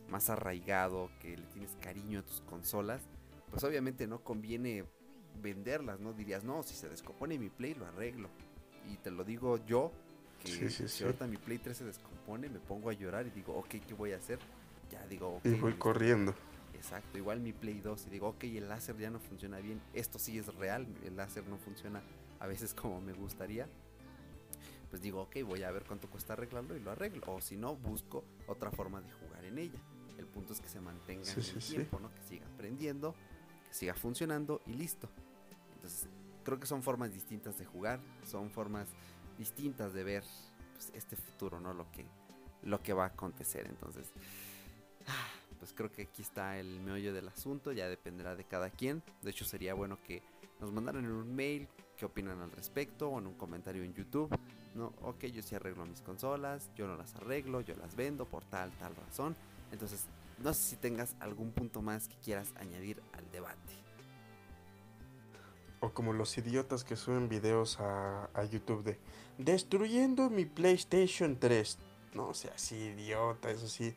más arraigado, que le tienes cariño a tus consolas, pues obviamente no conviene venderlas, ¿no? Dirías, no, si se descompone mi Play lo arreglo. Y te lo digo yo, que Sí, sí, si sí. ahorita mi Play 3 se descompone, me pongo a llorar y digo, ok, ¿qué voy a hacer? Ya digo, ok. Y voy corriendo. Exacto, igual mi Play 2 y digo, ok, el láser ya no funciona bien, esto sí es real, el láser no funciona a veces como me gustaría. Pues digo, ok, voy a ver cuánto cuesta arreglarlo y lo arreglo. O si no, busco otra forma de jugar en ella. El punto es que se mantenga Sí, en el sí. tiempo, ¿no? Que siga aprendiendo, que siga funcionando y listo. Entonces, creo que son formas distintas de jugar, son formas distintas de ver este futuro, ¿no? Lo que, lo que va a acontecer. Entonces, ah, pues creo que aquí está el meollo del asunto, ya dependerá de cada quien. De hecho, sería bueno que nos mandaran en un mail qué opinan al respecto o en un comentario en YouTube. No, ok, yo sí arreglo mis consolas, yo no las arreglo, yo las vendo por tal, tal razón. Entonces, no sé si tengas algún punto más que quieras añadir al debate. O como los idiotas que suben videos a, a YouTube de destruyendo mi PlayStation 3. No seas así idiota, eso sí.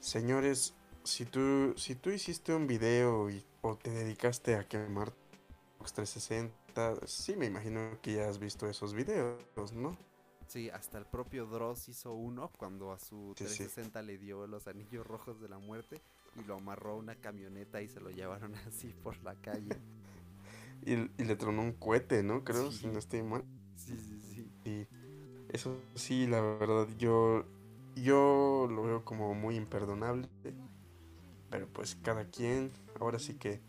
Señores, si tú, si tú hiciste un video y, o te dedicaste a quemar Xbox 360, sí me imagino que ya has visto esos videos, ¿no? Sí, hasta el propio Dross hizo uno cuando a su Sí, sí. 360 le dio los anillos rojos de la muerte y lo amarró a una camioneta y se lo llevaron así por la calle. Y, y le tronó un cohete, ¿no? Creo, Sí. si no estoy mal. Sí, sí, sí. Y eso sí, la verdad, yo, yo lo veo como muy imperdonable. Pero pues cada quien, ahora sí que,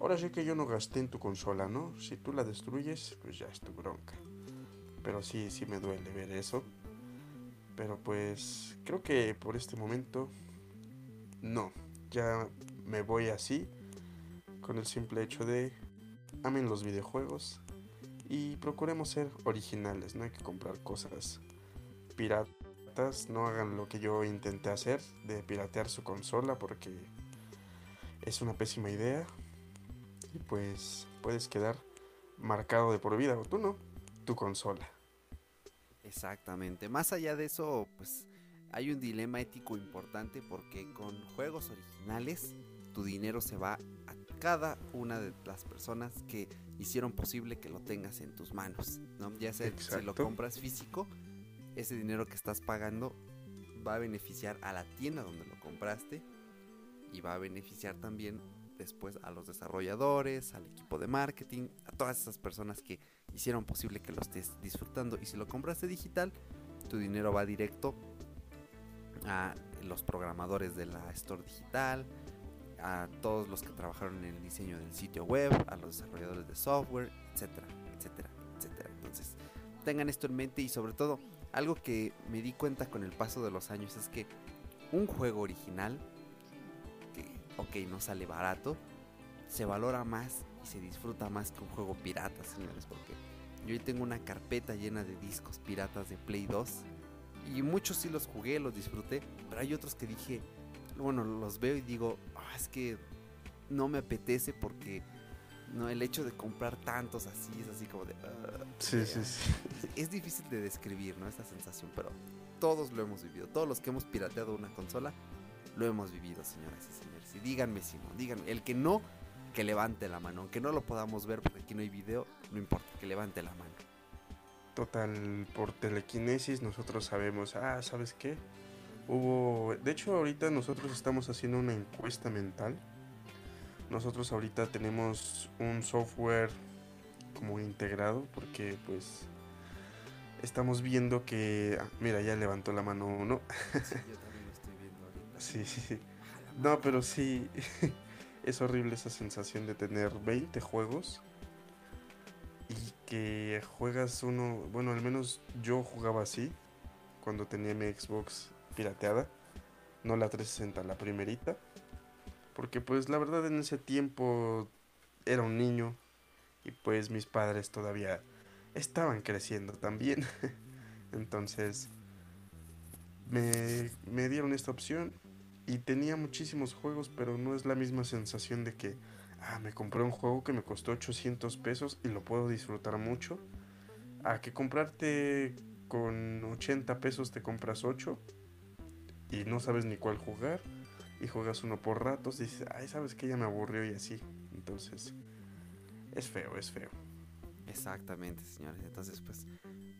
ahora sí que yo no gasté en tu consola, ¿no? Si tú la destruyes, pues ya es tu bronca. Pero sí, sí me duele ver eso. Pero pues creo que por este momento, no. Ya me voy así, con el simple hecho de amen los videojuegos y procuremos ser originales, no hay que comprar cosas piratas, no hagan lo que yo intenté hacer de piratear su consola porque es una pésima idea y pues puedes quedar marcado de por vida o tú no, tu consola. Exactamente. Más allá de eso, pues hay un dilema ético importante porque con juegos originales tu dinero se va cada una de las personas que hicieron posible que lo tengas en tus manos, ¿no? Ya sea si lo compras físico, ese dinero que estás pagando va a beneficiar a la tienda donde lo compraste y va a beneficiar también después a los desarrolladores, al equipo de marketing, a todas esas personas que hicieron posible que lo estés disfrutando. Y si lo compraste digital, tu dinero va directo a los programadores de la store digital, a todos los que trabajaron en el diseño del sitio web, a los desarrolladores de software, etcétera, etcétera, etcétera. Entonces, tengan esto en mente y sobre todo, algo que me di cuenta con el paso de los años es que un juego original, que ok, no sale barato, se valora más y se disfruta más que un juego pirata, señores, porque yo hoy tengo una carpeta llena de discos piratas de Play 2 y muchos sí los jugué, los disfruté, pero hay otros que dije, bueno, los veo y digo, "Ah, es que no me apetece porque no el hecho de comprar tantos así es así como de "Ah". Sí, sí, sí. es difícil de describir, ¿no? Esta sensación, pero todos lo hemos vivido. Todos los que hemos pirateado una consola lo hemos vivido, señoras y señores. Y díganme si no, díganme. El que no, que levante la mano. Aunque no lo podamos ver porque aquí no hay video, no importa, que levante la mano. Total, por telequinesis nosotros sabemos, ah, ¿sabes qué? Hubo, de hecho ahorita nosotros estamos haciendo una encuesta mental. Nosotros ahorita tenemos un software como integrado porque pues estamos viendo que, ah, mira, ya levantó la mano uno. Sí, yo también lo estoy viendo ahorita. Sí, sí, sí. No, pero sí, es horrible esa sensación de tener 20 juegos y que juegas uno, bueno, al menos yo jugaba así cuando tenía mi Xbox pirateada, no la 360, la primerita, porque pues la verdad en ese tiempo era un niño y pues mis padres todavía estaban creciendo también, entonces me, me dieron esta opción y tenía muchísimos juegos, pero no es la misma sensación de que, ah, me compré un juego que me costó 800 pesos y lo puedo disfrutar mucho, a que comprarte con 80 pesos te compras 8 y no sabes ni cuál jugar y juegas uno por ratos y dices, ay, sabes que ya me aburrió y así. Entonces, es feo, es feo. Exactamente, señores. Entonces, pues,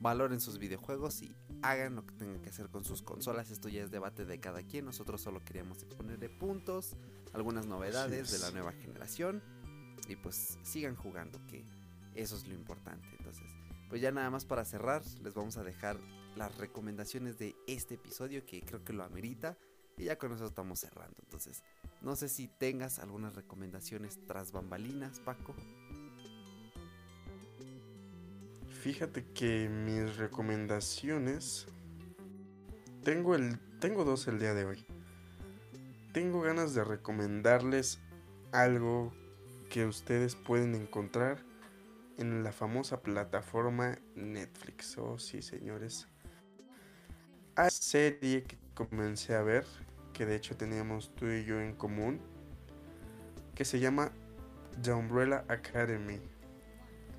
valoren sus videojuegos y hagan lo que tengan que hacer con sus consolas. Esto ya es debate de cada quien. Nosotros solo queríamos exponerle puntos, algunas novedades de la nueva generación. Y pues sigan jugando, que eso es lo importante. Entonces, pues ya nada más para cerrar, les vamos a dejar las recomendaciones de este episodio que creo que lo amerita. Y ya con eso estamos cerrando. Entonces, no sé si tengas algunas recomendaciones tras bambalinas, Paco. Fíjate que mis recomendaciones tengo el tengo dos el día de hoy. Tengo ganas de recomendarles algo que ustedes pueden encontrar en la famosa plataforma Netflix. Oh, sí, señores. Hay serie que comencé a ver, que de hecho teníamos tú y yo en común, que se llama The Umbrella Academy.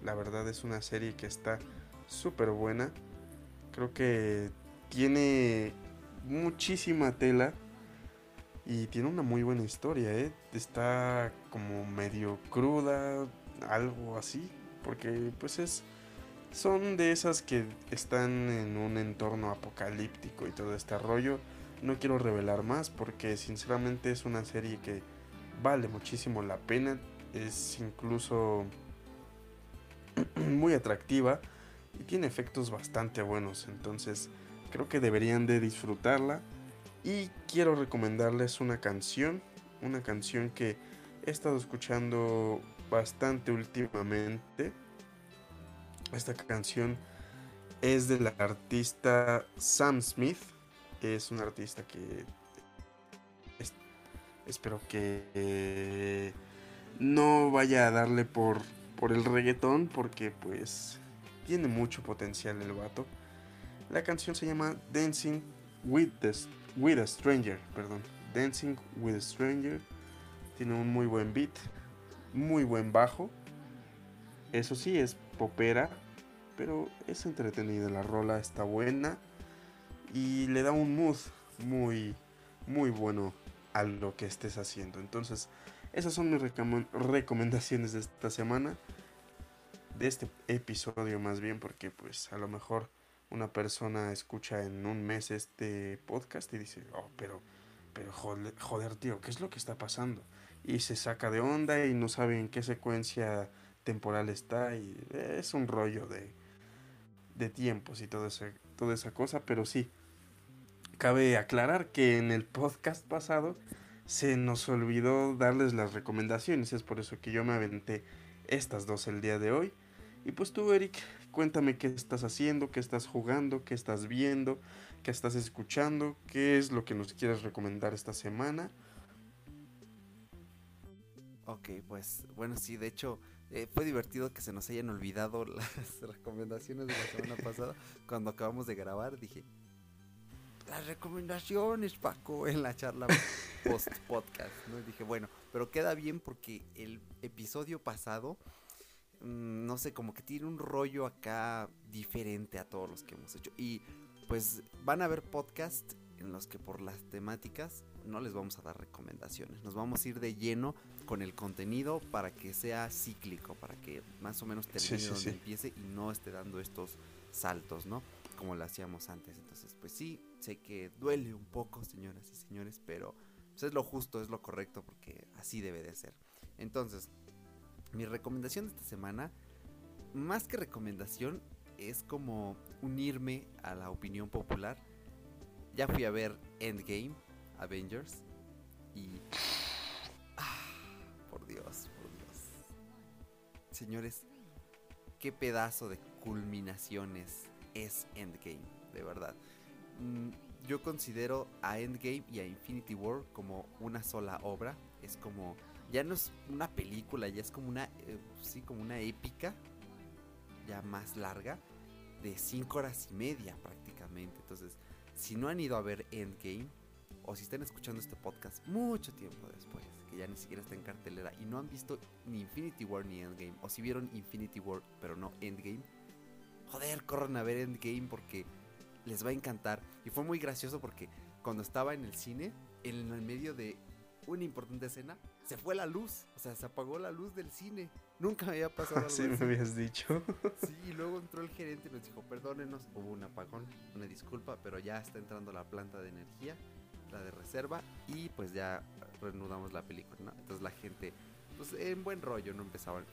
La verdad es una serie que está súper buena. Creo que tiene muchísima tela y tiene una muy buena historia, ¿eh? Está como medio cruda, algo así, porque pues es son de esas que están en un entorno apocalíptico y todo este rollo. No quiero revelar más porque sinceramente es una serie que vale muchísimo la pena. Es incluso muy atractiva y tiene efectos bastante buenos. Entonces creo que deberían de disfrutarla. Y quiero recomendarles una canción. Una canción que he estado escuchando bastante últimamente. Esta canción es del artista Sam Smith. Es un artista que es- espero que eh, no vaya a darle por, por el reggaetón porque pues tiene mucho potencial el vato. La canción se llama Dancing with, the, with a Stranger, perdón. Dancing with a Stranger. Tiene un muy buen beat, muy buen bajo. Eso sí, es popera, pero es entretenida. La rola está buena y le da un mood muy, muy bueno a lo que estés haciendo. Entonces, esas son mis recom- recomendaciones de esta semana. De este episodio más bien, porque pues a lo mejor una persona escucha en un mes este podcast y dice, oh, pero, pero joder, joder, tío, ¿qué es lo que está pasando? Y se saca de onda y no sabe en qué secuencia temporal está y es un rollo de, de tiempos y todo ese- toda esa cosa, pero sí, cabe aclarar que en el podcast pasado se nos olvidó darles las recomendaciones, es por eso que yo me aventé estas dos el día de hoy. Y pues tú, Eric, cuéntame qué estás haciendo, qué estás jugando, qué estás viendo, qué estás escuchando, qué es lo que nos quieres recomendar esta semana. Ok, pues bueno, sí, de hecho eh, fue divertido que se nos hayan olvidado las recomendaciones de la semana pasada. Cuando acabamos de grabar dije, las recomendaciones, Paco, en la charla post podcast, ¿no? Y dije, bueno, pero queda bien porque el episodio pasado, mm, no sé, como que tiene un rollo acá diferente a todos los que hemos hecho. Y pues van a haber podcast en los que por las temáticas no les vamos a dar recomendaciones. Nos vamos a ir de lleno con el contenido para que sea cíclico, para que más o menos termine sí, donde sí. empiece y no esté dando estos saltos, ¿no? Como lo hacíamos antes. Entonces, pues sí, sé que duele un poco, señoras y señores, pero pues, es lo justo, es lo correcto, porque así debe de ser. Entonces, mi recomendación de esta semana, más que recomendación, es como unirme a la opinión popular. Ya fui a ver Endgame, Avengers, y... Ah, por Dios, por Dios. Señores, qué pedazo de culminaciones es Endgame, de verdad. Mm, Yo considero a Endgame y a Infinity War como una sola obra. Es como, ya no es una película, ya es como una, eh, sí, como una épica, ya más larga, de cinco horas y media prácticamente. Entonces, si no han ido a ver Endgame, o si están escuchando este podcast mucho tiempo después, que ya ni siquiera está en cartelera, y no han visto ni Infinity War ni Endgame, o si vieron Infinity War pero no Endgame, joder, corran a ver Endgame porque les va a encantar. Y fue muy gracioso porque cuando estaba en el cine, en el medio de una importante escena, se fue la luz, o sea, se apagó la luz del cine. Nunca me había pasado algo Así me habías dicho. Sí, y luego entró el gerente y nos dijo, perdónenos, hubo un apagón, una disculpa, pero ya está entrando la planta de energía, la de reserva, y pues ya reanudamos la película, ¿no? Entonces la gente, pues en buen rollo, no empezaban.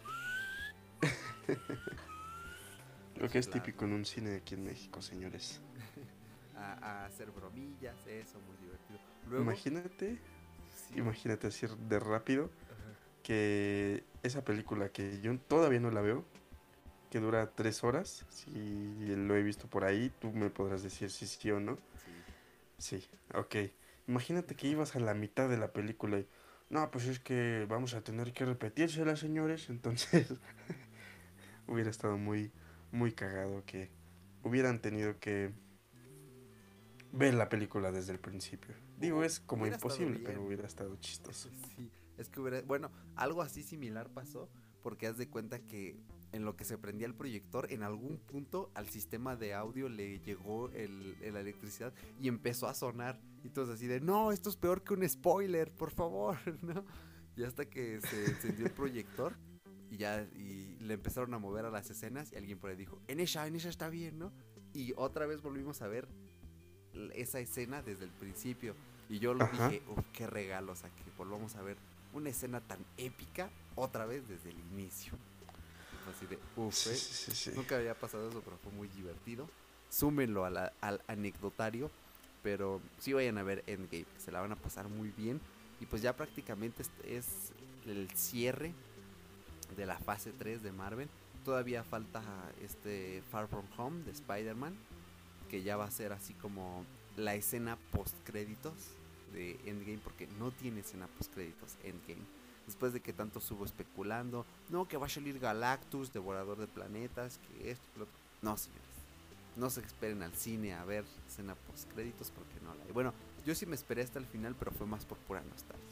Lo que es típico en un cine aquí en México, señores. A, a hacer bromillas, eso, muy divertido. Luego, Imagínate, sí, imagínate así de rápido ajá, que esa película que yo todavía no la veo, que dura tres horas, si lo he visto por ahí, tú me podrás decir si sí o no. sí. Sí, ok. Imagínate que ibas a la mitad de la película y, no, pues es que vamos a tener que repetírsela, señores. Entonces, hubiera estado muy, muy cagado que hubieran tenido que ver la película desde el principio. Digo, es como Hubiera imposible, pero hubiera estado chistoso. Sí, es que hubiera, bueno, algo así similar pasó porque haz de cuenta que en lo que se prendía el proyector, en algún punto al sistema de audio le llegó el- la electricidad y empezó a sonar. Y todos así de, no, esto es peor que un spoiler, por favor, ¿no? Y hasta que se encendió el proyector y ya y le empezaron a mover a las escenas y alguien por ahí dijo, en esa, en esa está bien, ¿no? Y otra vez volvimos a ver esa escena desde el principio. Y yo lo Ajá. dije, uff, qué regalo, o sea, que volvamos a ver una escena tan épica otra vez desde el inicio. Así de, uff, ¿eh? sí, sí, sí. Nunca había pasado eso, pero fue muy divertido. Súmenlo al anecdotario, pero sí vayan a ver Endgame, se la van a pasar muy bien. Y pues ya prácticamente es, el cierre de la fase 3 de Marvel. Todavía falta este Far From Home de Spider-Man, que ya va a ser así como la escena post créditos de Endgame, porque no tiene escena post créditos Endgame. Después de que tanto subo especulando, no, que va a salir Galactus, devorador de planetas, que esto, que lo otro. No, señores. No se esperen al cine a ver escena post créditos porque no la hay. Bueno, yo sí me esperé hasta el final, pero fue más por pura nostalgia.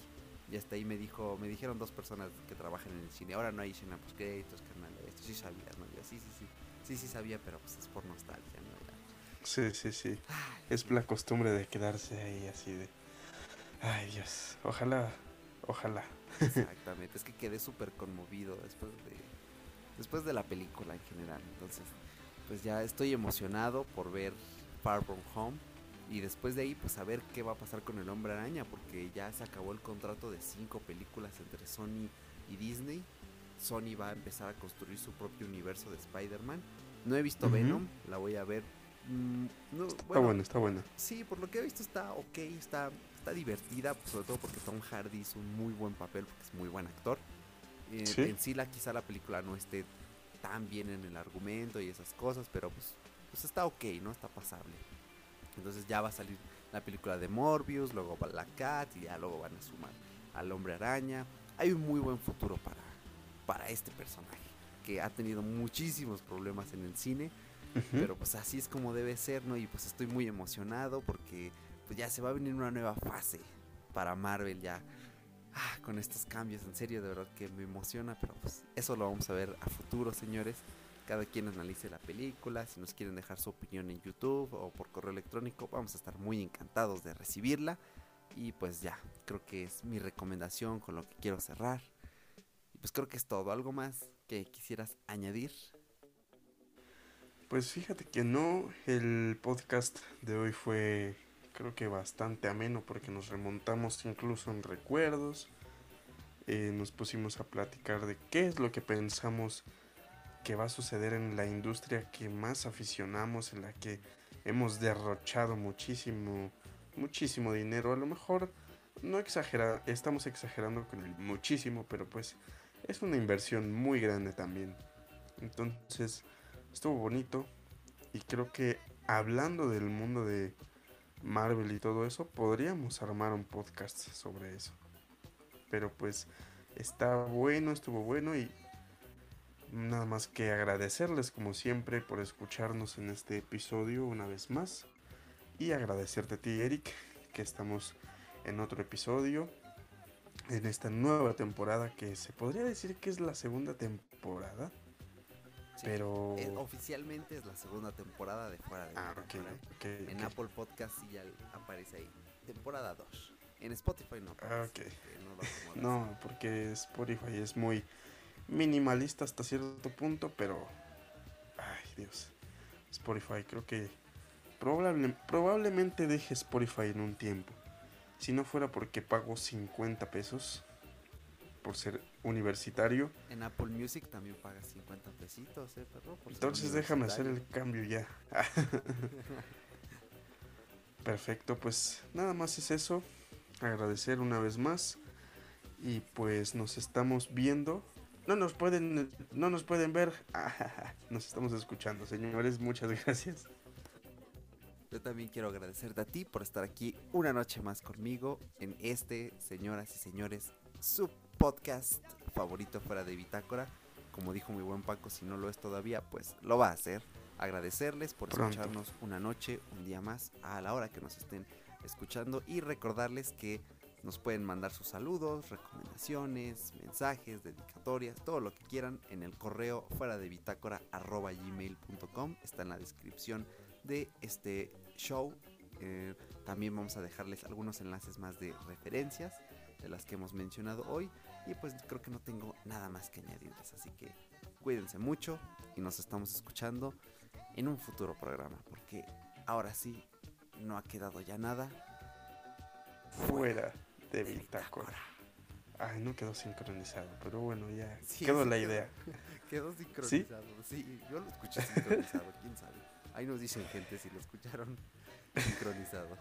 Y hasta ahí me dijo, me dijeron dos personas que trabajan en el cine, ahora no hay escena post créditos, carnal, esto sí sabías, ¿no? Yo, sí, sí, sí. Sí, sí sabía, pero pues es por nostalgia, ¿no? Ya. Sí, sí, sí. Es la costumbre de quedarse ahí así de... Ay, Dios. Ojalá, ojalá. Exactamente, es que quedé súper conmovido después de después de la película en general. Entonces, pues ya estoy emocionado por ver Far From Home y después de ahí pues a ver qué va a pasar con el Hombre Araña porque ya se acabó el contrato de cinco películas entre Sony y Disney. Sony va a empezar a construir su propio universo de Spider-Man. No he visto. Venom, la voy a ver. Mm, no, Está bueno, está bueno. Sí, por lo que he visto está ok, está, está divertida, pues, sobre todo porque Tom Hardy hizo un muy buen papel, porque es muy buen actor. Eh, Sí. En sí, la, quizá la película no esté tan bien en el argumento y esas cosas, pero pues, pues está ok, ¿no? Está pasable. Entonces ya va a salir la película de Morbius, luego va la Cat y ya luego van a sumar al Hombre Araña. hay un muy buen futuro para, para este personaje, que ha tenido muchísimos problemas en el cine, Ujú. pero pues así es como debe ser, ¿no? Y pues estoy muy emocionado porque pues ya se va a venir una nueva fase para Marvel ya. Ah, con estos cambios, en serio, de verdad que me emociona, pero pues eso lo vamos a ver a futuro, señores. Cada quien analice la película, si nos quieren dejar su opinión en YouTube o por correo electrónico, vamos a estar muy encantados de recibirla. Y pues ya, creo que es mi recomendación con lo que quiero cerrar. Y pues creo que es todo. ¿Algo más que quisieras añadir? Pues fíjate que no, el podcast de hoy fue creo que bastante ameno porque nos remontamos incluso en recuerdos, eh, nos pusimos a platicar de qué es lo que pensamos que va a suceder en la industria que más aficionamos, en la que hemos derrochado muchísimo, muchísimo dinero, a lo mejor no exagera, estamos exagerando con el muchísimo, pero pues es una inversión muy grande también. Entonces, estuvo bonito y creo que hablando del mundo de Marvel y todo eso, podríamos armar un podcast sobre eso. Pero pues está bueno, estuvo bueno y nada más que agradecerles como siempre por escucharnos en este episodio una vez más y agradecerte a ti Eric que estamos en otro episodio en esta nueva temporada que se podría decir que es la segunda temporada. Sí, Pero- eh, oficialmente es la segunda temporada de Fuera de Ah, ok, Bitácora. ok, En. Apple Podcast sí ya aparece ahí. Temporada 2. En Spotify no aparece. Ah, que no lo. No, porque Spotify es muy minimalista hasta cierto punto, pero... Ay, Dios. Spotify, creo que probable- probablemente deje Spotify en un tiempo. Si no fuera porque pago 50 pesos por ser universitario, En Apple Music también pagas 50 pesitos, ¿eh, perro? Por entonces déjame hacer el cambio ya. Perfecto, pues nada más es eso. Agradecer una vez más. Y pues nos estamos viendo. No nos pueden, no nos pueden ver. Nos estamos escuchando, señores. Muchas gracias. Yo también quiero agradecerte a ti por estar aquí una noche más conmigo en este, señoras y señores, su podcast favorito fuera de Bitácora. Como dijo mi buen Paco, si no lo es todavía, pues lo va a hacer. Agradecerles por Pronto. escucharnos una noche, un día más, a la hora que nos estén escuchando y recordarles que nos pueden mandar sus saludos, recomendaciones, mensajes, dedicatorias, todo lo que quieran en el correo fuera de bitácora arroba gmail.com. Está en la descripción de este show. Eh, también vamos a dejarles algunos enlaces más de referencias de las que hemos mencionado hoy. Y pues creo que no tengo nada más que añadirles. Así que cuídense mucho y nos estamos escuchando en un futuro programa. Porque ahora sí, no ha quedado ya nada. Fuera de de bitácora. Ay, no quedó sincronizado, pero bueno, ya Sí, quedó sí la idea. Quedó sincronizado. ¿Sí? yo lo escuché sincronizado, quién sabe. Ahí nos dicen gente si lo escucharon sincronizado.